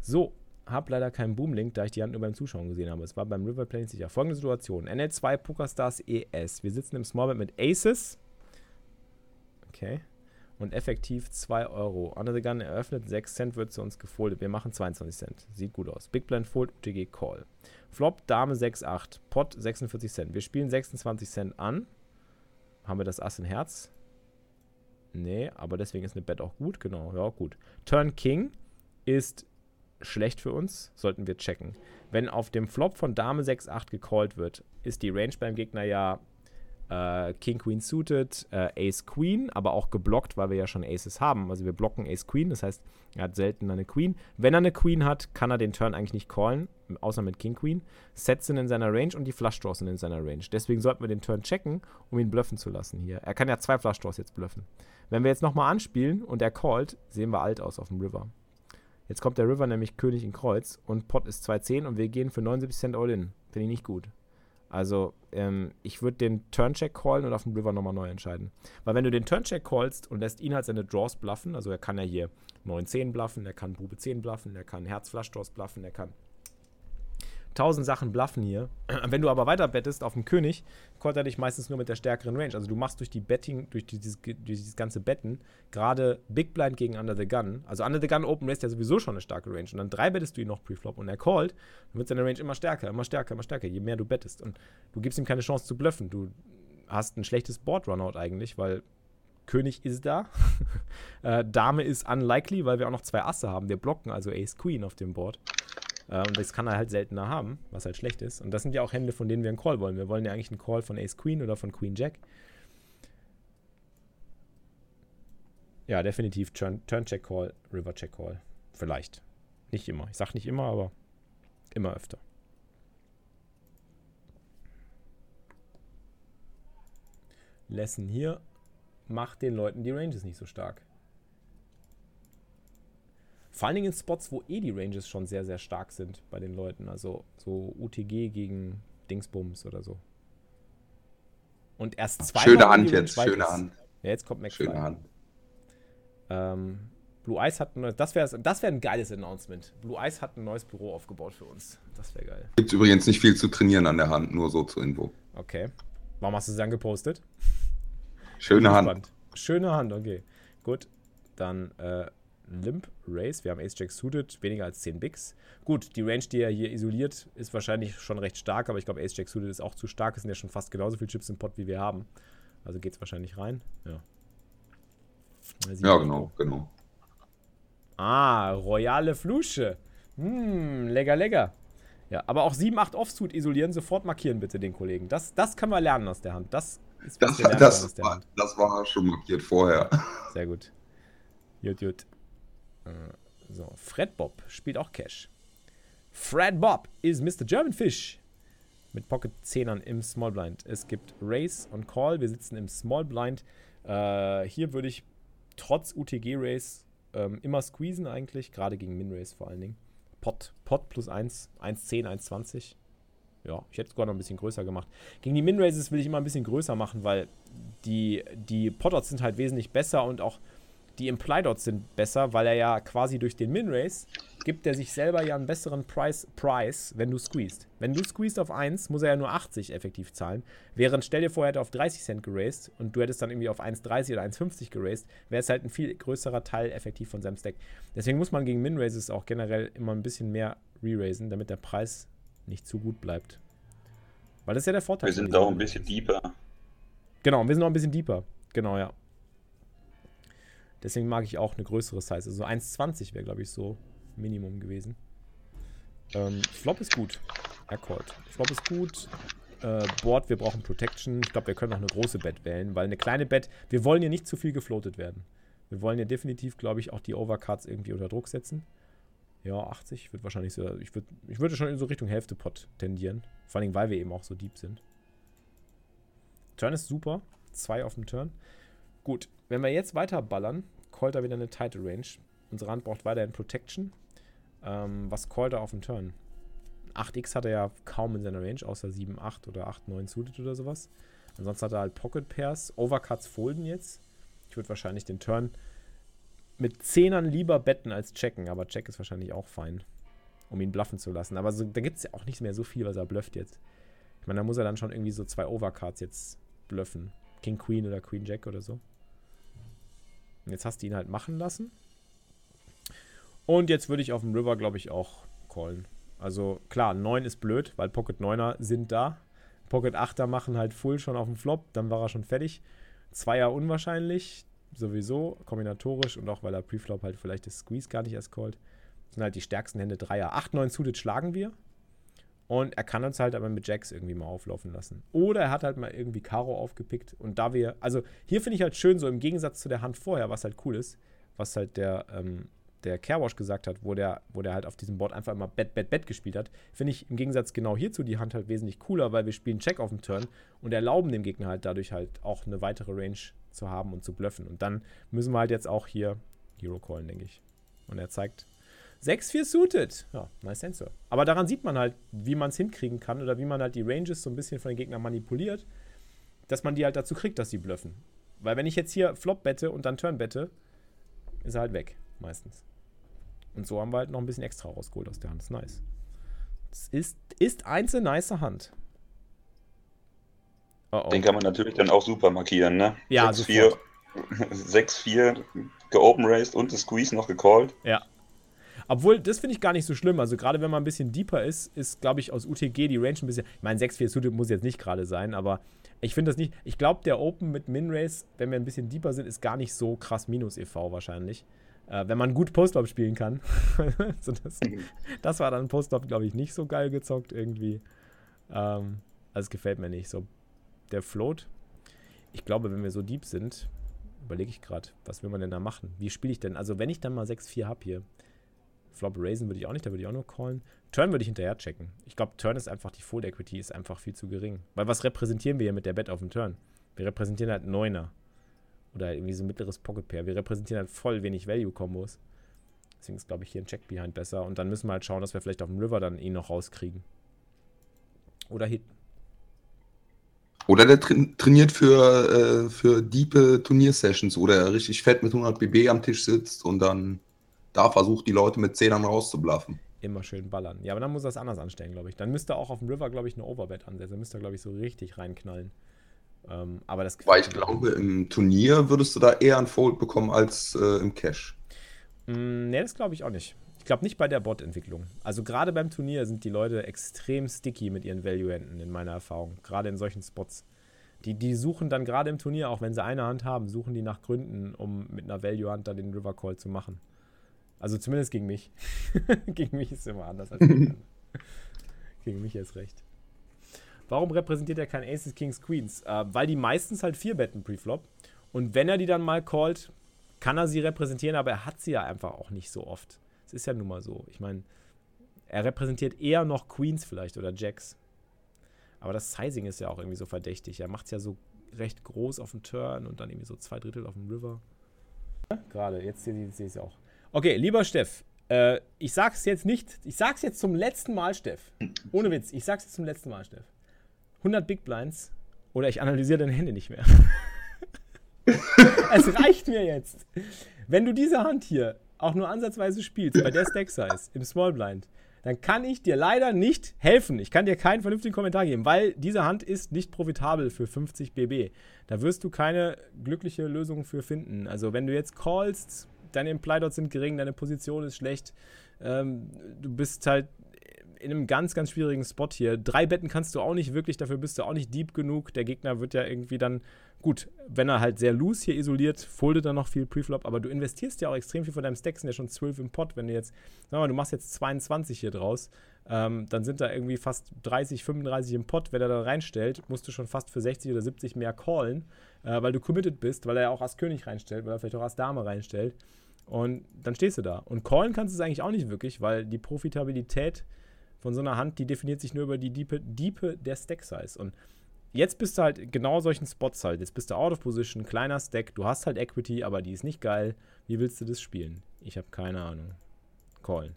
So, hab leider keinen Boomlink, da ich die Hand nur beim Zuschauen gesehen habe. Es war beim River Plane sicher. Folgende Situation: NL2 PokerStars ES. Wir sitzen im Smallbet mit Aces. Okay. Und effektiv 2 Euro. Under the Gun eröffnet, 6 Cent wird zu uns gefoldet. Wir machen 22 Cent. Sieht gut aus. Big Blind Fold, UTG Call. Flop, Dame 6,8. Pot 46 Cent. Wir spielen 26 Cent an. Haben wir das Ass in Herz? Nee, aber deswegen ist eine Bet auch gut. Genau, ja, gut. Turn King ist schlecht für uns. Sollten wir checken. Wenn auf dem Flop von Dame 6-8 gecallt wird, ist die Range beim Gegner ja äh, King Queen suited, äh, Ace Queen, aber auch geblockt, weil wir ja schon Aces haben. Also wir blocken Ace Queen, das heißt, er hat selten eine Queen. Wenn er eine Queen hat, kann er den Turn eigentlich nicht callen, außer mit King Queen. Sets sind in seiner Range und die Flush Draws sind in seiner Range. Deswegen sollten wir den Turn checken, um ihn bluffen zu lassen hier. Er kann ja zwei Flush Draws jetzt bluffen. Wenn wir jetzt nochmal anspielen und er callt, sehen wir alt aus auf dem River. Jetzt kommt der River nämlich König in Kreuz und Pot ist 2,10 und wir gehen für 79 Cent All-In. Finde ich nicht gut. Also, ähm, ich würde den Turncheck callen und auf dem River nochmal neu entscheiden. Weil wenn du den Turncheck callst und lässt ihn halt seine Draws bluffen, also er kann ja hier 9-10 bluffen, er kann Bube 10 bluffen, er kann Herz-Flush-Draws bluffen, er kann tausend Sachen bluffen hier. Wenn du aber weiter bettest auf dem König, callt er dich meistens nur mit der stärkeren Range. Also du machst durch die Betting, durch dieses, durch dieses ganze Betten, gerade Big Blind gegen Under the Gun. Also Under the Gun Open Race ja sowieso schon eine starke Range. Und dann drei bettest du ihn noch Preflop und er callt, dann wird seine Range immer stärker, immer stärker, immer stärker, je mehr du bettest. Und du gibst ihm keine Chance zu bluffen. Du hast ein schlechtes Board-Runout eigentlich, weil König ist da. äh, Dame ist unlikely, weil wir auch noch zwei Asse haben. Wir blocken also Ace Queen auf dem Board. Und das kann er halt seltener haben, was halt schlecht ist. Und das sind ja auch Hände, von denen wir einen Call wollen. Wir wollen ja eigentlich einen Call von Ace Queen oder von Queen Jack. Ja, definitiv Turn, Turn Check Call, River Check Call. Vielleicht. Nicht immer. Ich sag nicht immer, aber immer öfter. Lesson hier macht den Leuten die Ranges nicht so stark. Vor allen Dingen in Spots, wo eh die Ranges schon sehr, sehr stark sind bei den Leuten. Also so UTG gegen Dingsbums oder so. Und erst zwei. Schöne Hand jetzt, schöne Hand. Ja, jetzt kommt McFly. Schöne Hand. Ähm, Blue Eyes hat ein neues, das wäre das wär ein geiles Announcement. Blue Eyes hat ein neues Büro aufgebaut für uns. Das wäre geil. Gibt übrigens nicht viel zu trainieren an der Hand, nur so zur Info. Okay. Warum hast du es dann gepostet? Schöne Hand. Schöne Hand, okay. Gut. Dann äh, Limp Race. Wir haben Ace Jack suited, weniger als 10 Bigs. Gut, die Range, die er hier isoliert, ist wahrscheinlich schon recht stark, aber ich glaube, Ace Jack suited ist auch zu stark. Es sind ja schon fast genauso viele Chips im Pot, wie wir haben. Also geht es wahrscheinlich rein. Ja. Ja, genau, genau. Ah, royale Flusche. Hm, lecker, lecker. Ja, aber auch 7, 8 Offsuit isolieren, sofort markieren bitte den Kollegen. Das, das können wir lernen aus der Hand. Das ist das, das, das, war, das war schon markiert vorher. Sehr gut. Jut, jut. Äh, so, Fred Bob spielt auch Cash. Fred Bob is Mr. German Fish. Mit Pocket 10ern im Small Blind. Es gibt Race und Call. Wir sitzen im Small Blind. Äh, hier würde ich trotz UTG Race ähm, immer squeezen eigentlich. Gerade gegen Min Race vor allen Dingen. Pot, Pot plus 1, 1,10, 1,20. Ja, ich hätte es sogar noch ein bisschen größer gemacht. Gegen die Min Races will ich immer ein bisschen größer machen, weil die, die Pot sind halt wesentlich besser und auch die Imply-Dots sind besser, weil er ja quasi durch den Min-Race gibt er sich selber ja einen besseren Price, Price, wenn du squeezed. Wenn du squeezed auf 1, muss er ja nur 80 effektiv zahlen. Während, stell dir vor, er hätte auf 30 Cent geraced und du hättest dann irgendwie auf 1,30 oder 1,50 geraced, wäre es halt ein viel größerer Teil effektiv von seinem Stack. Deswegen muss man gegen Min-Races auch generell immer ein bisschen mehr re-raisen, damit der Preis nicht zu gut bleibt. Weil das ist ja der Vorteil. Wir sind auch ein bisschen deeper. Genau, wir sind auch ein bisschen deeper. Genau, ja. Deswegen mag ich auch eine größere Size. Also 1,20 wäre, glaube ich, so Minimum gewesen. Ähm, Flop ist gut. Er. Flop ist gut. Äh, Board, wir brauchen Protection. Ich glaube, wir können auch eine große Bet wählen, weil eine kleine Bet, wir wollen hier nicht zu viel gefloatet werden. Wir wollen hier definitiv, glaube ich, auch die Overcards irgendwie unter Druck setzen. Ja, 80 wird wahrscheinlich so. Ich, würd, ich würde schon in so Richtung Hälfte Pot tendieren. Vor allem, weil wir eben auch so deep sind. Turn ist super. Zwei auf dem Turn. Gut, wenn wir jetzt weiter ballern, callt er wieder eine Title Range. Unsere Hand braucht weiterhin Protection. Ähm, was callt er auf dem Turn? 8x hat er ja kaum in seiner Range, außer 7, 8 oder 8, 9 suited oder sowas. Ansonsten hat er halt Pocket Pairs. Overcuts folden jetzt. Ich würde wahrscheinlich den Turn mit Zehnern lieber betten als checken, aber Check ist wahrscheinlich auch fein, um ihn bluffen zu lassen. Aber so, da gibt es ja auch nicht mehr so viel, was er blufft jetzt. Ich meine, da muss er dann schon irgendwie so zwei Overcards jetzt bluffen. King Queen oder Queen Jack oder so. Jetzt hast du ihn halt machen lassen. Und jetzt würde ich auf dem River, glaube ich, auch callen. Also klar, 9 ist blöd, weil Pocket 9er sind da. Pocket 8er machen halt Full schon auf dem Flop, dann war er schon fertig. Zweier unwahrscheinlich, sowieso, kombinatorisch und auch weil er Preflop halt vielleicht das Squeeze gar nicht erst callt. Das sind halt die stärksten Hände Dreier. 8, 9 Suited schlagen wir. Und er kann uns halt aber mit Jacks irgendwie mal auflaufen lassen. Oder er hat halt mal irgendwie Karo aufgepickt. Und da wir, also hier finde ich halt schön, so im Gegensatz zu der Hand vorher, was halt cool ist, was halt der, ähm, der Carewash gesagt hat, wo der, wo der halt auf diesem Board einfach immer Bet, Bet, Bet gespielt hat, finde ich im Gegensatz genau hierzu die Hand halt wesentlich cooler, weil wir spielen Check auf dem Turn und erlauben dem Gegner halt dadurch halt auch eine weitere Range zu haben und zu bluffen. Und dann müssen wir halt jetzt auch hier Hero callen, denke ich. Und er zeigt 6-4 suited. Ja, nice Sensor. Aber daran sieht man halt, wie man es hinkriegen kann oder wie man halt die Ranges so ein bisschen von den Gegnern manipuliert, dass man die halt dazu kriegt, dass sie bluffen. Weil wenn ich jetzt hier Flop bette und dann Turn bette, ist er halt weg, meistens. Und so haben wir halt noch ein bisschen extra rausgeholt aus der Hand. Das ist nice. Das ist, ist eins eine nice Hand. Oh oh. Den kann man natürlich dann auch super markieren, ne? Ja, 6-4 geopen raced und das Squeeze noch gecallt. Ja, obwohl, das finde ich gar nicht so schlimm. Also gerade wenn man ein bisschen deeper ist, ist, glaube ich, aus UTG die Range ein bisschen. Ich meine, 6-4 Suited muss jetzt nicht gerade sein, aber ich finde das nicht. Ich glaube, der Open mit Min-Race, wenn wir ein bisschen deeper sind, ist gar nicht so krass minus EV wahrscheinlich. Äh, wenn man gut Postlob spielen kann. so das, das, war dann Postlob, glaube ich, nicht so geil gezockt irgendwie. Ähm, also es gefällt mir nicht. So, der Float. Ich glaube, wenn wir so deep sind, überlege ich gerade, was will man denn da machen? Wie spiele ich denn? Also, wenn ich dann mal 6-4 habe hier, Flop Raisin würde ich auch nicht, da würde ich auch nur callen. Turn würde ich hinterher checken. Ich glaube, Turn ist einfach, die Full Equity ist einfach viel zu gering. Weil was repräsentieren wir hier mit der Bet auf dem Turn? Wir repräsentieren halt Neuner. Oder irgendwie so ein mittleres Pocket Pair. Wir repräsentieren halt voll wenig Value-Kombos. Deswegen ist, glaube ich, hier ein Check Behind besser. Und dann müssen wir halt schauen, dass wir vielleicht auf dem River dann ihn noch rauskriegen. Oder Hit. Oder der trainiert für, äh, für diepe Turniersessions oder er richtig fett mit 100 BB am Tisch sitzt und dann da versucht, die Leute mit Zehnern rauszubluffen. Immer schön ballern. Ja, aber dann muss er es anders anstellen, glaube ich. Dann müsste er auch auf dem River, glaube ich, eine Overbet ansetzen. Dann müsste er, glaube ich, so richtig reinknallen. Ähm, aber das Weil ich glaube, im Turnier würdest du da eher ein Fold bekommen als äh, im Cash. Mm, nee, das glaube ich auch nicht. Ich glaube nicht bei der Bot-Entwicklung. Also gerade beim Turnier sind die Leute extrem sticky mit ihren Valuanten, in meiner Erfahrung. Gerade in solchen Spots. Die, die suchen dann gerade im Turnier, auch wenn sie eine Hand haben, suchen die nach Gründen, um mit einer Value-Hand dann den River Call zu machen. Also zumindest gegen mich. gegen mich ist es immer anders als gegen, gegen mich erst recht. Warum repräsentiert er kein Aces, Kings, Queens? Äh, weil die meistens halt vier betten Preflop. Und wenn er die dann mal callt, kann er sie repräsentieren, aber er hat sie ja einfach auch nicht so oft. Es ist ja nun mal so. Ich meine, er repräsentiert eher noch Queens vielleicht oder Jacks. Aber das Sizing ist ja auch irgendwie so verdächtig. Er macht es ja so recht groß auf dem Turn und dann irgendwie so zwei Drittel auf dem River. Gerade, jetzt sehe ich es auch. Okay, lieber Steff, äh, ich sag's jetzt nicht, ich sag's jetzt zum letzten Mal, Steff. Ohne Witz, ich sag's jetzt zum letzten Mal, Steff. 100 Big Blinds oder ich analysiere deine Hände nicht mehr. es reicht mir jetzt. Wenn du diese Hand hier auch nur ansatzweise spielst, bei der Stack Size, im Small Blind, dann kann ich dir leider nicht helfen. Ich kann dir keinen vernünftigen Kommentar geben, weil diese Hand ist nicht profitabel für 50 BB. Da wirst du keine glückliche Lösung für finden. Also wenn du jetzt callst, deine Imply Dots sind gering, deine Position ist schlecht, ähm, du bist halt in einem ganz, ganz schwierigen Spot hier. Drei Betten kannst du auch nicht wirklich, dafür bist du auch nicht deep genug. Der Gegner wird ja irgendwie dann, gut, wenn er halt sehr loose hier isoliert, foldet er noch viel Preflop, aber du investierst ja auch extrem viel von deinem Stack, sind ja schon 12 im Pot. Wenn du jetzt, sag mal, du machst jetzt 22 hier draus, ähm, dann sind da irgendwie fast 30, 35 im Pot. Wenn er da reinstellt, musst du schon fast für 60 oder 70 mehr callen, äh, weil du committed bist, weil er ja auch als König reinstellt, weil er vielleicht auch als Dame reinstellt. Und dann stehst du da. Und callen kannst du es eigentlich auch nicht wirklich, weil die Profitabilität von so einer Hand, die definiert sich nur über die Diepe, Diepe der Stack-Size. Und jetzt bist du halt genau solchen Spots halt. Jetzt bist du out of position, kleiner Stack, du hast halt Equity, aber die ist nicht geil. Wie willst du das spielen? Ich habe keine Ahnung. Callen.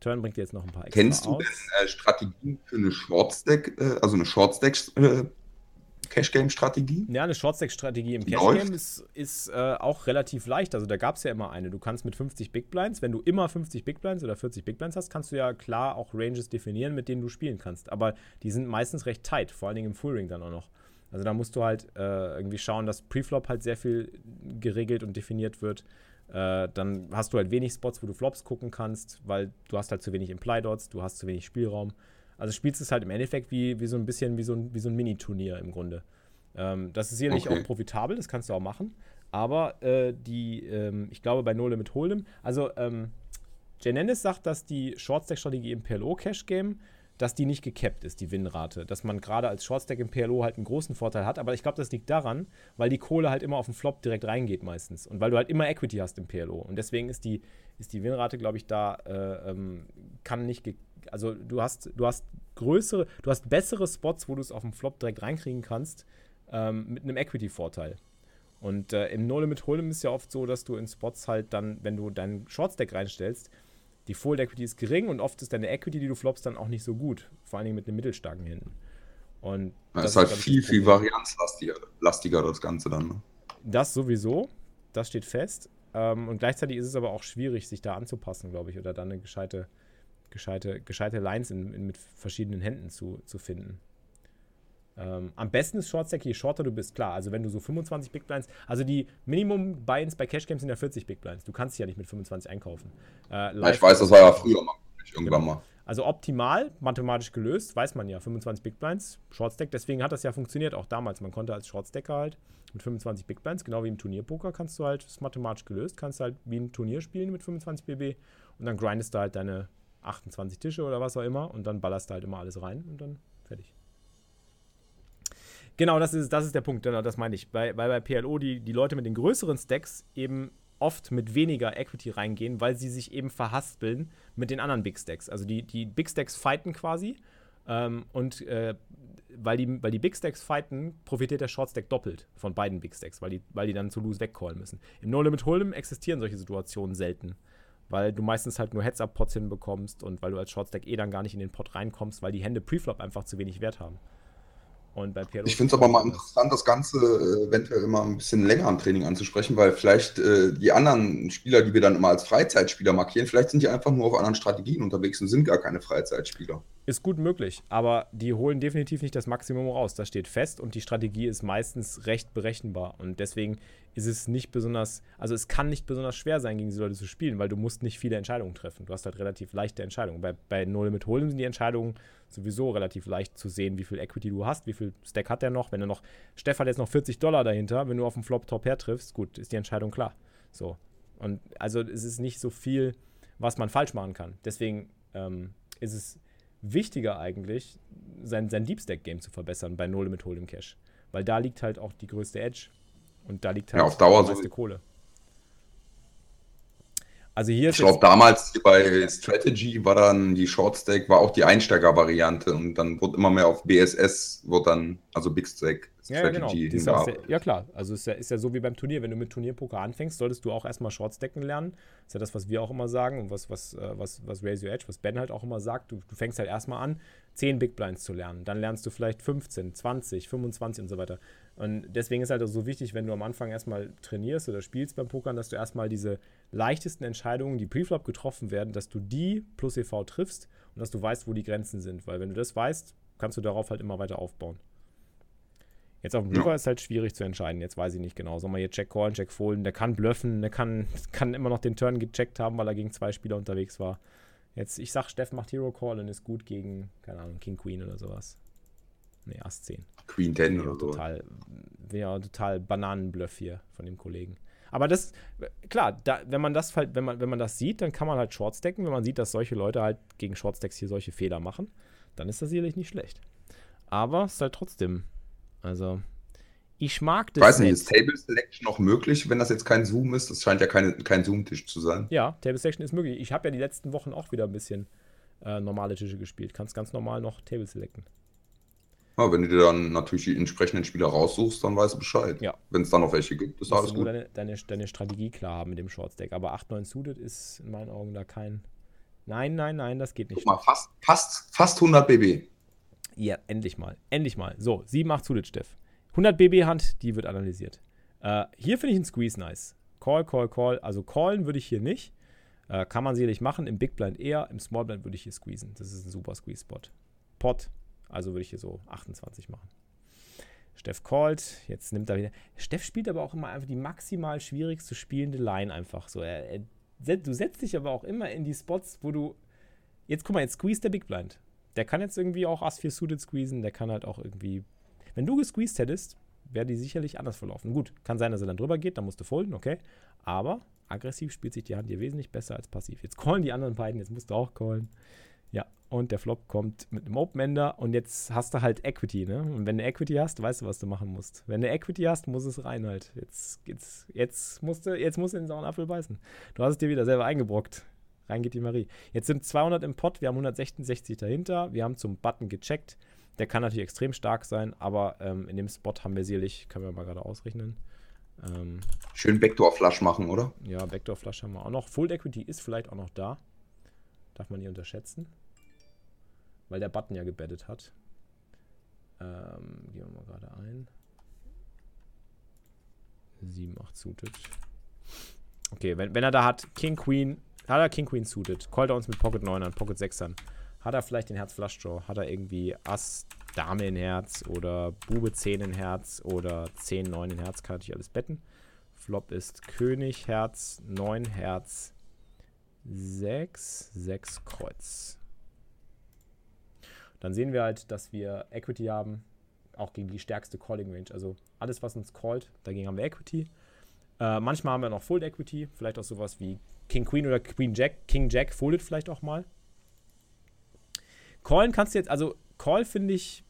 Turn bringt dir jetzt noch ein paar extra Kennst du denn, äh, Strategien für eine Short Stack, äh, also eine Short Stack äh, Cash-Game-Strategie? Ja, eine Short-Stack-Strategie im Cash-Game ist, ist äh, auch relativ leicht. Also da gab es ja immer eine. Du kannst mit 50 Big Blinds, wenn du immer 50 Big Blinds oder 40 Big Blinds hast, kannst du ja klar auch Ranges definieren, mit denen du spielen kannst. Aber die sind meistens recht tight, vor allen Dingen im Full Ring dann auch noch. Also da musst du halt äh, irgendwie schauen, dass Preflop halt sehr viel geregelt und definiert wird. Äh, dann hast du halt wenig Spots, wo du Flops gucken kannst, weil du hast halt zu wenig Imply-Dots, du hast zu wenig Spielraum. Also spielst es halt im Endeffekt wie, wie so ein bisschen wie so ein, wie so ein Mini-Turnier im Grunde. Ähm, das ist sicherlich okay. auch profitabel, das kannst du auch machen. Aber äh, die, ähm, ich glaube, bei No Limit Hold'em, also ähm, Janennis sagt, dass die Shortstack-Strategie im PLO-Cash-Game, dass die nicht gekappt ist, die Win-Rate. Dass man gerade als Shortstack im PLO halt einen großen Vorteil hat. Aber ich glaube, das liegt daran, weil die Kohle halt immer auf den Flop direkt reingeht meistens. Und weil du halt immer Equity hast im PLO. Und deswegen ist die, ist die Win-Rate, glaube ich, da, äh, ähm, kann nicht gekappt also du hast, du hast größere, du hast bessere Spots, wo du es auf dem Flop direkt reinkriegen kannst, ähm, mit einem Equity-Vorteil. Und äh, im No-Limit Hold'em ist ja oft so, dass du in Spots halt dann, wenn du deinen Short-Stack reinstellst, die Fold Equity ist gering und oft ist deine Equity, die du floppst, dann auch nicht so gut. Vor allen Dingen mit einem mittelstarken Händen. Und das, das ist halt viel, viel varianzlastiger lastiger, das Ganze dann. Ne? Das sowieso, das steht fest. Ähm, und gleichzeitig ist es aber auch schwierig, sich da anzupassen, glaube ich, oder dann eine gescheite gescheite, gescheite Lines in, in, mit verschiedenen Händen zu, zu finden. Ähm, am besten ist Shortstack, je shorter du bist, klar. Also wenn du so 25 Big Blinds, also die Minimum Buy-ins bei Cash Games sind ja 40 Big Blinds. Du kannst sie ja nicht mit 25 einkaufen. Äh, ich weiß, das war ja früher mal, irgendwann genau. mal. Also optimal, mathematisch gelöst, weiß man ja, 25 Big Blinds, Shortstack. Deswegen hat das ja funktioniert auch damals. Man konnte als Shortstacker halt mit 25 Big Blinds, genau wie im Turnierpoker, kannst du halt, ist mathematisch gelöst, kannst halt wie ein Turnier spielen mit 25 BB und dann grindest du halt deine 28 Tische oder was auch immer und dann ballerst du halt immer alles rein und dann fertig. Genau, das ist, das ist der Punkt, genau, das meine ich. Weil, weil bei PLO die, die Leute mit den größeren Stacks eben oft mit weniger Equity reingehen, weil sie sich eben verhaspeln mit den anderen Big Stacks. Also die, die Big Stacks fighten quasi ähm, und äh, weil, die, weil die Big Stacks fighten, profitiert der Short Stack doppelt von beiden Big Stacks, weil die, weil die dann zu Lose wegcallen müssen. Im No Limit Hold'em existieren solche Situationen selten weil du meistens halt nur Heads-Up-Pots hinbekommst und weil du als Shortstack eh dann gar nicht in den Pot reinkommst, weil die Hände Preflop einfach zu wenig Wert haben. Und bei PLO ich finde es aber mal interessant, das Ganze äh, eventuell immer ein bisschen länger im Training anzusprechen, weil vielleicht äh, die anderen Spieler, die wir dann immer als Freizeitspieler markieren, vielleicht sind die einfach nur auf anderen Strategien unterwegs und sind gar keine Freizeitspieler. ist gut möglich, aber die holen definitiv nicht das Maximum raus. Das steht fest und die Strategie ist meistens recht berechenbar. Und deswegen ist es nicht besonders, also es kann nicht besonders schwer sein, gegen diese Leute zu spielen, weil du musst nicht viele Entscheidungen treffen. Du hast halt relativ leichte Entscheidungen. Bei, bei No Limit Hold'em sind die Entscheidungen sowieso relativ leicht zu sehen, wie viel Equity du hast, wie viel Stack hat der noch. Wenn er noch, Steff hat jetzt noch 40 Dollar dahinter, wenn du auf dem Flop Top her triffst, gut, ist die Entscheidung klar. So. Und also es ist nicht so viel, was man falsch machen kann. Deswegen ähm, ist es wichtiger eigentlich, sein, sein Deep Stack Game zu verbessern bei No Limit Hold'em Cash. Weil da liegt halt auch die größte Edge. Und da liegt halt Ja, auf Dauer die meiste so. Kohle. Also hier Ich glaube, damals bei Strategy war dann die Short Stack, war auch die Einsteiger-Variante und dann wurde immer mehr auf BSS, wurde dann, also Big Stack Ja, ja, genau. Strategy sehr, ja, klar. Also ist ja, ist ja so wie beim Turnier. Wenn du mit Turnierpoker anfängst, solltest du auch erstmal Shortstacken lernen. Das ist ja das, was wir auch immer sagen und was, was, äh, was, was Raise Your Edge, was Ben halt auch immer sagt. Du, du fängst halt erstmal an, 10 Big Blinds zu lernen. Dann lernst du vielleicht 15, 20, 25 und so weiter. Und deswegen ist halt auch so wichtig, wenn du am Anfang erstmal trainierst oder spielst beim Pokern, dass du erstmal diese leichtesten Entscheidungen, die Preflop getroffen werden, dass du die plus EV triffst und dass du weißt, wo die Grenzen sind. Weil wenn du das weißt, kannst du darauf halt immer weiter aufbauen. Jetzt auf dem Ja. River ist halt schwierig zu entscheiden. Jetzt weiß ich nicht genau. Soll man hier Check callen, Check folden? Der kann bluffen, der kann, kann immer noch den Turn gecheckt haben, weil er gegen zwei Spieler unterwegs war. Jetzt, ich sag, Steff macht Hero Call und ist gut gegen, keine Ahnung, King Queen oder sowas. Nee, Ass 10. Queen 10 Ja, oder so. total, ja, total Bananenbluff hier von dem Kollegen. Aber das, klar, da, wenn man das halt, wenn man, wenn man das sieht, dann kann man halt Shortstacken. Wenn man sieht, dass solche Leute halt gegen Shortstacks hier solche Fehler machen, dann ist das sicherlich nicht schlecht. Aber es ist halt trotzdem, also, ich mag Ich das weiß nicht, nicht. ist Table Selection noch möglich, wenn das jetzt kein Zoom ist? Das scheint ja keine, kein Zoom-Tisch zu sein. Ja, Table Selection ist möglich. Ich habe ja die letzten Wochen auch wieder ein bisschen äh, normale Tische gespielt. Kannst ganz normal noch Table selecten. Ja, wenn du dir dann natürlich die entsprechenden Spieler raussuchst, dann weißt du Bescheid. Ja. Wenn es dann noch welche gibt, ist Musst alles du gut. deine, deine, deine Strategie klar haben mit dem Shortstack. Aber 8-9 Suited ist in meinen Augen da kein. Nein, nein, nein, das geht nicht. Guck mal, fast, fast, fast 100 BB. Ja, endlich mal. Endlich mal. So, 7-8 Suited, Steff. 100 BB-Hand, die wird analysiert. Äh, hier finde ich einen Squeeze nice. Call, call, call. Also callen würde ich hier nicht. Äh, kann man sicherlich machen. Im Big Blind eher. Im Small Blind würde ich hier squeezen. Das ist ein super Squeeze-Spot. Pot. Also würde ich hier so 28 machen. Steff callt. Jetzt nimmt er wieder. Steff spielt aber auch immer einfach die maximal schwierig zu spielende Line einfach so. Er, er, du setzt dich aber auch immer in die Spots, wo du. Jetzt guck mal, jetzt squeeze der Big Blind. Der kann jetzt irgendwie auch Ass 4 Suited squeezen. Der kann halt auch irgendwie. Wenn du gesqueezed hättest, wäre die sicherlich anders verlaufen. Gut, kann sein, dass er dann drüber geht, dann musst du folden, okay. Aber aggressiv spielt sich die Hand hier wesentlich besser als passiv. Jetzt callen die anderen beiden, jetzt musst du auch callen. Und der Flop kommt mit einem Open-Ender und jetzt hast du halt Equity, ne? Und wenn du Equity hast, weißt du, was du machen musst. Wenn du Equity hast, muss es rein halt. Jetzt, jetzt, jetzt musst du, jetzt musst du in den sauren Apfel beißen. Du hast es dir wieder selber eingebrockt. Rein geht die Marie. Jetzt sind 200 im Pot, wir haben 166 dahinter. Wir haben zum Button gecheckt. Der kann natürlich extrem stark sein, aber ähm, in dem Spot haben wir sicherlich, können wir mal gerade ausrechnen. Ähm, Schön Backdoor-Flush machen, oder? ja, Backdoor Flush haben wir auch noch. Full Equity ist vielleicht auch noch da. Darf man nie unterschätzen. Weil der Button ja gebettet hat. Ähm, gehen wir mal gerade ein. 7, 8 suited. Okay, wenn, wenn er da hat, King Queen, hat er King Queen suited, callt er uns mit Pocket 9 an, Pocket 6 an. Hat er vielleicht den Herz Flush Draw? Hat er irgendwie Ass Dame in Herz oder Bube 10 in Herz oder 10 9 in Herz? Kann natürlich alles betten. Flop ist König, Herz, 9 Herz, 6, 6 Kreuz. Dann sehen wir halt, dass wir Equity haben, auch gegen die stärkste Calling Range. Also alles, was uns callt, dagegen haben wir Equity. Äh, manchmal haben wir noch Fold Equity, vielleicht auch sowas wie King Queen oder Queen Jack. King Jack foldet vielleicht auch mal. Callen kannst du jetzt, also Call finde ich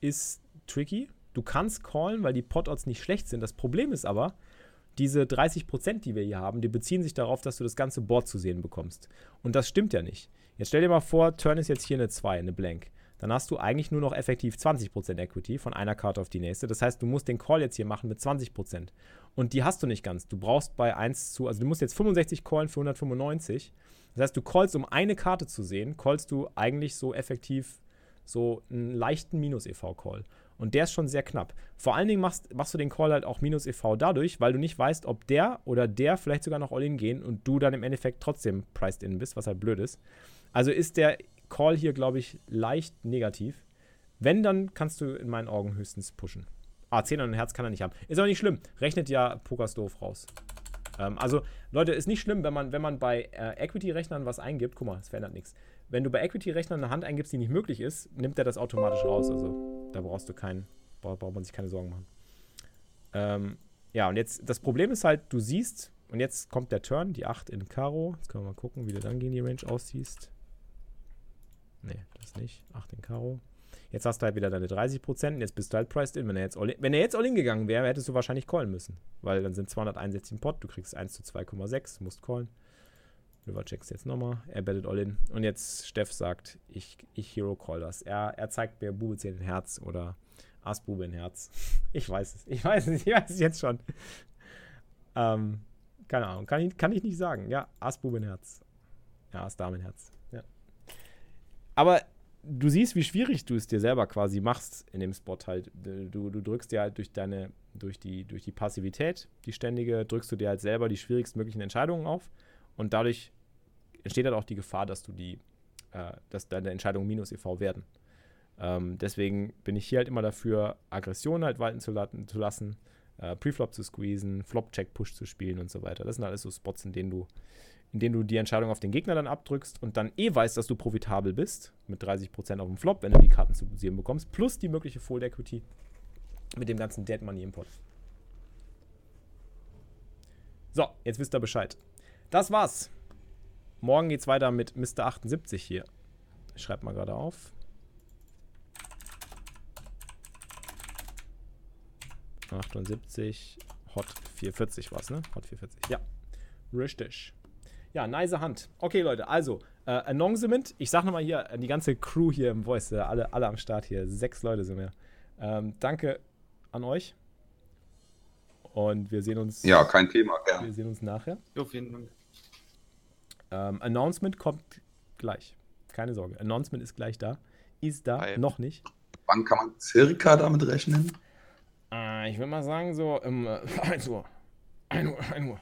ist tricky. Du kannst callen, weil die Pot-Odds nicht schlecht sind. Das Problem ist aber, diese 30%, die wir hier haben, die beziehen sich darauf, dass du das ganze Board zu sehen bekommst. Und das stimmt ja nicht. Jetzt stell dir mal vor, Turn ist jetzt hier eine 2, eine Blank. Dann hast du eigentlich nur noch effektiv 20% Equity von einer Karte auf die nächste. Das heißt, du musst den Call jetzt hier machen mit 20%. Und die hast du nicht ganz. Du brauchst bei 1 zu, also du musst jetzt 65 callen für 195. Das heißt, du callst, um eine Karte zu sehen, callst du eigentlich so effektiv so einen leichten Minus-EV-Call. Und der ist schon sehr knapp. Vor allen Dingen machst, machst du den Call halt auch Minus-EV dadurch, weil du nicht weißt, ob der oder der vielleicht sogar noch All-In gehen und du dann im Endeffekt trotzdem priced in bist, was halt blöd ist. Also ist der call hier, glaube ich, leicht negativ. Wenn, dann kannst du in meinen Augen höchstens pushen. Ah, 10 und ein Herz kann er nicht haben. Ist aber nicht schlimm. Rechnet ja Pokerstove raus. Ähm, also, Leute, ist nicht schlimm, wenn man, wenn man bei äh, Equity-Rechnern was eingibt. Guck mal, es verändert nichts. Wenn du bei Equity-Rechnern eine Hand eingibst, die nicht möglich ist, nimmt er das automatisch raus. Also, da brauchst du keinen, braucht man sich keine Sorgen machen. Ähm, ja, und jetzt, das Problem ist halt, du siehst, und jetzt kommt der Turn, die 8 in Karo. Jetzt können wir mal gucken, wie du dann gegen die Range aussiehst. Nee, das nicht. 8 in Karo. Jetzt hast du halt wieder deine 30% und jetzt bist du halt priced in. Wenn er jetzt all in, wenn er jetzt all in gegangen wäre, hättest du wahrscheinlich callen müssen. Weil dann sind 261 im Pot, du kriegst 1 zu 2,6, musst callen. River checks jetzt nochmal. Er bettet all in. Und jetzt Steff sagt, ich, ich Hero Call das. Er, er zeigt mir Bube 10 in Herz oder Ass-Bube in Herz. Ich weiß es. Ich weiß es. Ich weiß es jetzt schon. Ähm, keine Ahnung. Kann ich, kann ich nicht sagen. Ja, Ass-Bube in Herz. Ja, Ass-Dame in Herz. Aber du siehst, wie schwierig du es dir selber quasi machst in dem Spot halt. Du, du drückst dir halt durch deine, durch die, durch die Passivität, die ständige, drückst du dir halt selber die schwierigsten möglichen Entscheidungen auf und dadurch entsteht halt auch die Gefahr, dass du die, äh, dass deine Entscheidungen minus EV werden. Ähm, deswegen bin ich hier halt immer dafür, Aggression halt walten zu, zu lassen, äh, Preflop zu squeezen, Flop-Check-Push zu spielen und so weiter. Das sind alles so Spots, in denen du in denen du die Entscheidung auf den Gegner dann abdrückst und dann eh weißt, dass du profitabel bist, mit 30% auf dem Flop, wenn du die Karten zu posieren bekommst, plus die mögliche Full Equity mit dem ganzen Dead Money Import. So, jetzt wisst ihr Bescheid. Das war's. Morgen geht's weiter mit Mr. 78 hier. Ich schreibe mal gerade auf. 78, Hot 440 war's, ne? Hot 440, ja. Richtig. Ja, nice Hand. Okay, Leute, also, äh, Announcement. Ich sag nochmal hier, die ganze Crew hier im Voice, äh, alle, alle am Start hier. Sechs Leute sind wir. Ähm, danke an euch. Und wir sehen uns. Ja, kein Thema, gern. Wir sehen uns nachher. Jo, vielen Dank. Ähm, Announcement kommt gleich. Keine Sorge. Announcement ist gleich da. Ist da, Hi. noch nicht. Wann kann man circa damit rechnen? Äh, ich würde mal sagen, so um äh, 1 Uhr. 1 Uhr, 1 Uhr.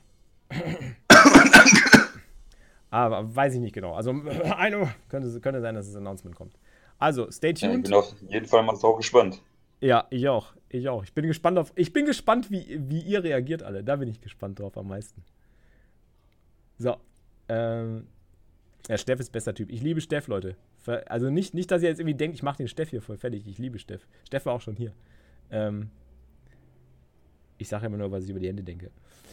Aber weiß ich nicht genau. Also um 1 Uhr könnte, könnte sein, dass das Announcement kommt. Also, stay Ja, ich tuned. bin auf jeden Fall mal so gespannt. Ja, ich auch. Ich auch. Ich bin gespannt auf. Ich bin gespannt, wie, wie ihr reagiert alle. Da bin ich gespannt drauf am meisten. So. Ähm. Ja, Steff ist bester Typ. Ich liebe Steff, Leute. Also nicht, nicht, dass ihr jetzt irgendwie denkt, ich mache den Steff hier voll fertig. Ich liebe Steff. Steff war auch schon hier. Ähm. Ich sage immer nur, was ich über die Hände denke.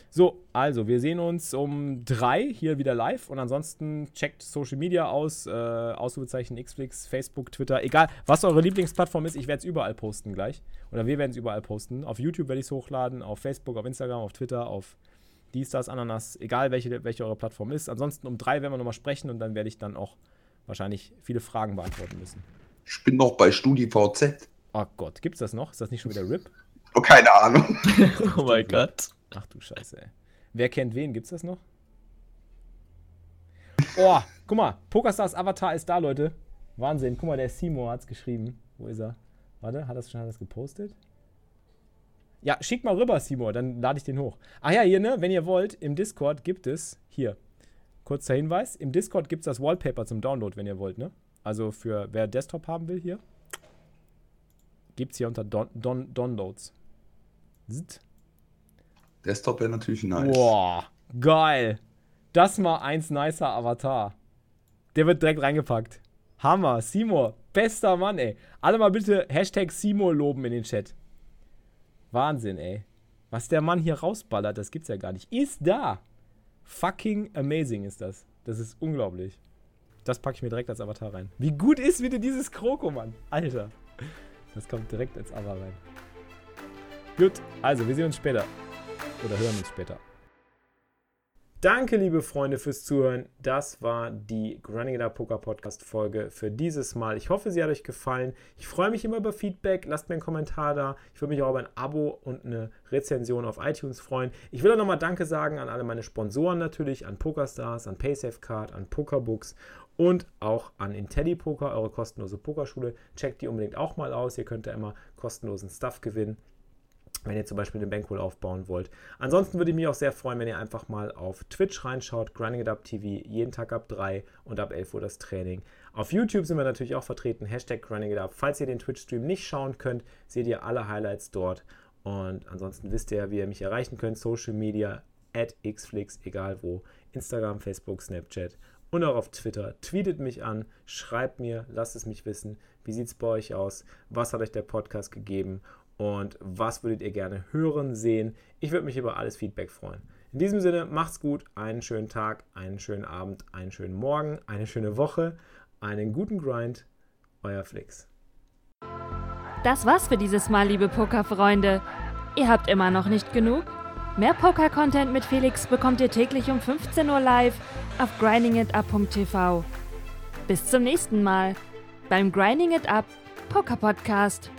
So, also, wir sehen uns um drei hier wieder live und ansonsten checkt Social Media aus, äh, Ausrufezeichen Xflix, Facebook, Twitter, egal, was eure Lieblingsplattform ist, ich werde es überall posten gleich. Oder wir werden es überall posten. Auf YouTube werde ich es hochladen, auf Facebook, auf Instagram, auf Twitter, auf dies, das, Ananas, egal welche, welche eure Plattform ist. Ansonsten um drei werden wir nochmal sprechen und dann werde ich dann auch wahrscheinlich viele Fragen beantworten müssen. Ich bin noch bei StudiVZ. Oh Gott, gibt's das noch? Ist das nicht schon wieder RIP? Oh, keine Ahnung. oh mein Gott. Ach du Scheiße, ey. Wer kennt wen? Gibt's das noch? Oh, guck mal, Pokerstars Avatar ist da, Leute. Wahnsinn. Guck mal, der Simo hat's geschrieben. Wo ist er? Warte, hat das schon alles gepostet? Ja, schick mal rüber, Simo, dann lade ich den hoch. Ach ja, hier, ne, wenn ihr wollt, im Discord gibt es, hier, kurzer Hinweis, im Discord gibt es das Wallpaper zum Download, wenn ihr wollt, ne? Also für wer Desktop haben will, hier, gibt es hier unter Don, Don, Downloads. Zzt. Desktop wäre natürlich nice. Boah, geil. Das mal eins nicer Avatar. Der wird direkt reingepackt. Hammer, Simo, bester Mann, ey. Alle mal bitte Hashtag Simo loben in den Chat. Wahnsinn, ey. Was der Mann hier rausballert, das gibt's ja gar nicht. Ist da. Fucking amazing ist das. Das ist unglaublich. Das packe ich mir direkt als Avatar rein. Wie gut ist bitte dieses Kroko, Mann? Alter. Das kommt direkt als Avatar rein. Gut, also wir sehen uns später. Oder hören uns später. Danke, liebe Freunde, fürs Zuhören. Das war die Up Poker Podcast Folge für dieses Mal. Ich hoffe, sie hat euch gefallen. Ich freue mich immer über Feedback. Lasst mir einen Kommentar da. Ich würde mich auch über ein Abo und eine Rezension auf iTunes freuen. Ich will auch nochmal Danke sagen an alle meine Sponsoren natürlich, an PokerStars, an PaySafeCard, an PokerBooks und auch an IntelliPoker, eure kostenlose Pokerschule. Checkt die unbedingt auch mal aus. Ihr könnt da immer kostenlosen Stuff gewinnen. Wenn ihr zum Beispiel den Bankroll aufbauen wollt. Ansonsten würde ich mich auch sehr freuen, wenn ihr einfach mal auf Twitch reinschaut, Grinding It Up TV, jeden Tag ab 3 und ab 11 Uhr das Training. Auf YouTube sind wir natürlich auch vertreten, Hashtag Grinding It Up. Falls ihr den Twitch-Stream nicht schauen könnt, seht ihr alle Highlights dort. Und ansonsten wisst ihr, wie ihr mich erreichen könnt, Social Media, at xflix, egal wo, Instagram, Facebook, Snapchat und auch auf Twitter. Tweetet mich an, schreibt mir, lasst es mich wissen. Wie sieht es bei euch aus? Was hat euch der Podcast gegeben? Und was würdet ihr gerne hören, sehen. Ich würde mich über alles Feedback freuen. In diesem Sinne, macht's gut, einen schönen Tag, einen schönen Abend, einen schönen Morgen, eine schöne Woche, einen guten Grind. Euer Flix. Das war's für dieses Mal, liebe Pokerfreunde. Ihr habt immer noch nicht genug? Mehr Poker-Content mit Felix bekommt ihr täglich um 15 Uhr live auf grindingitup.tv. Bis zum nächsten Mal beim Grinding It Up Poker Podcast.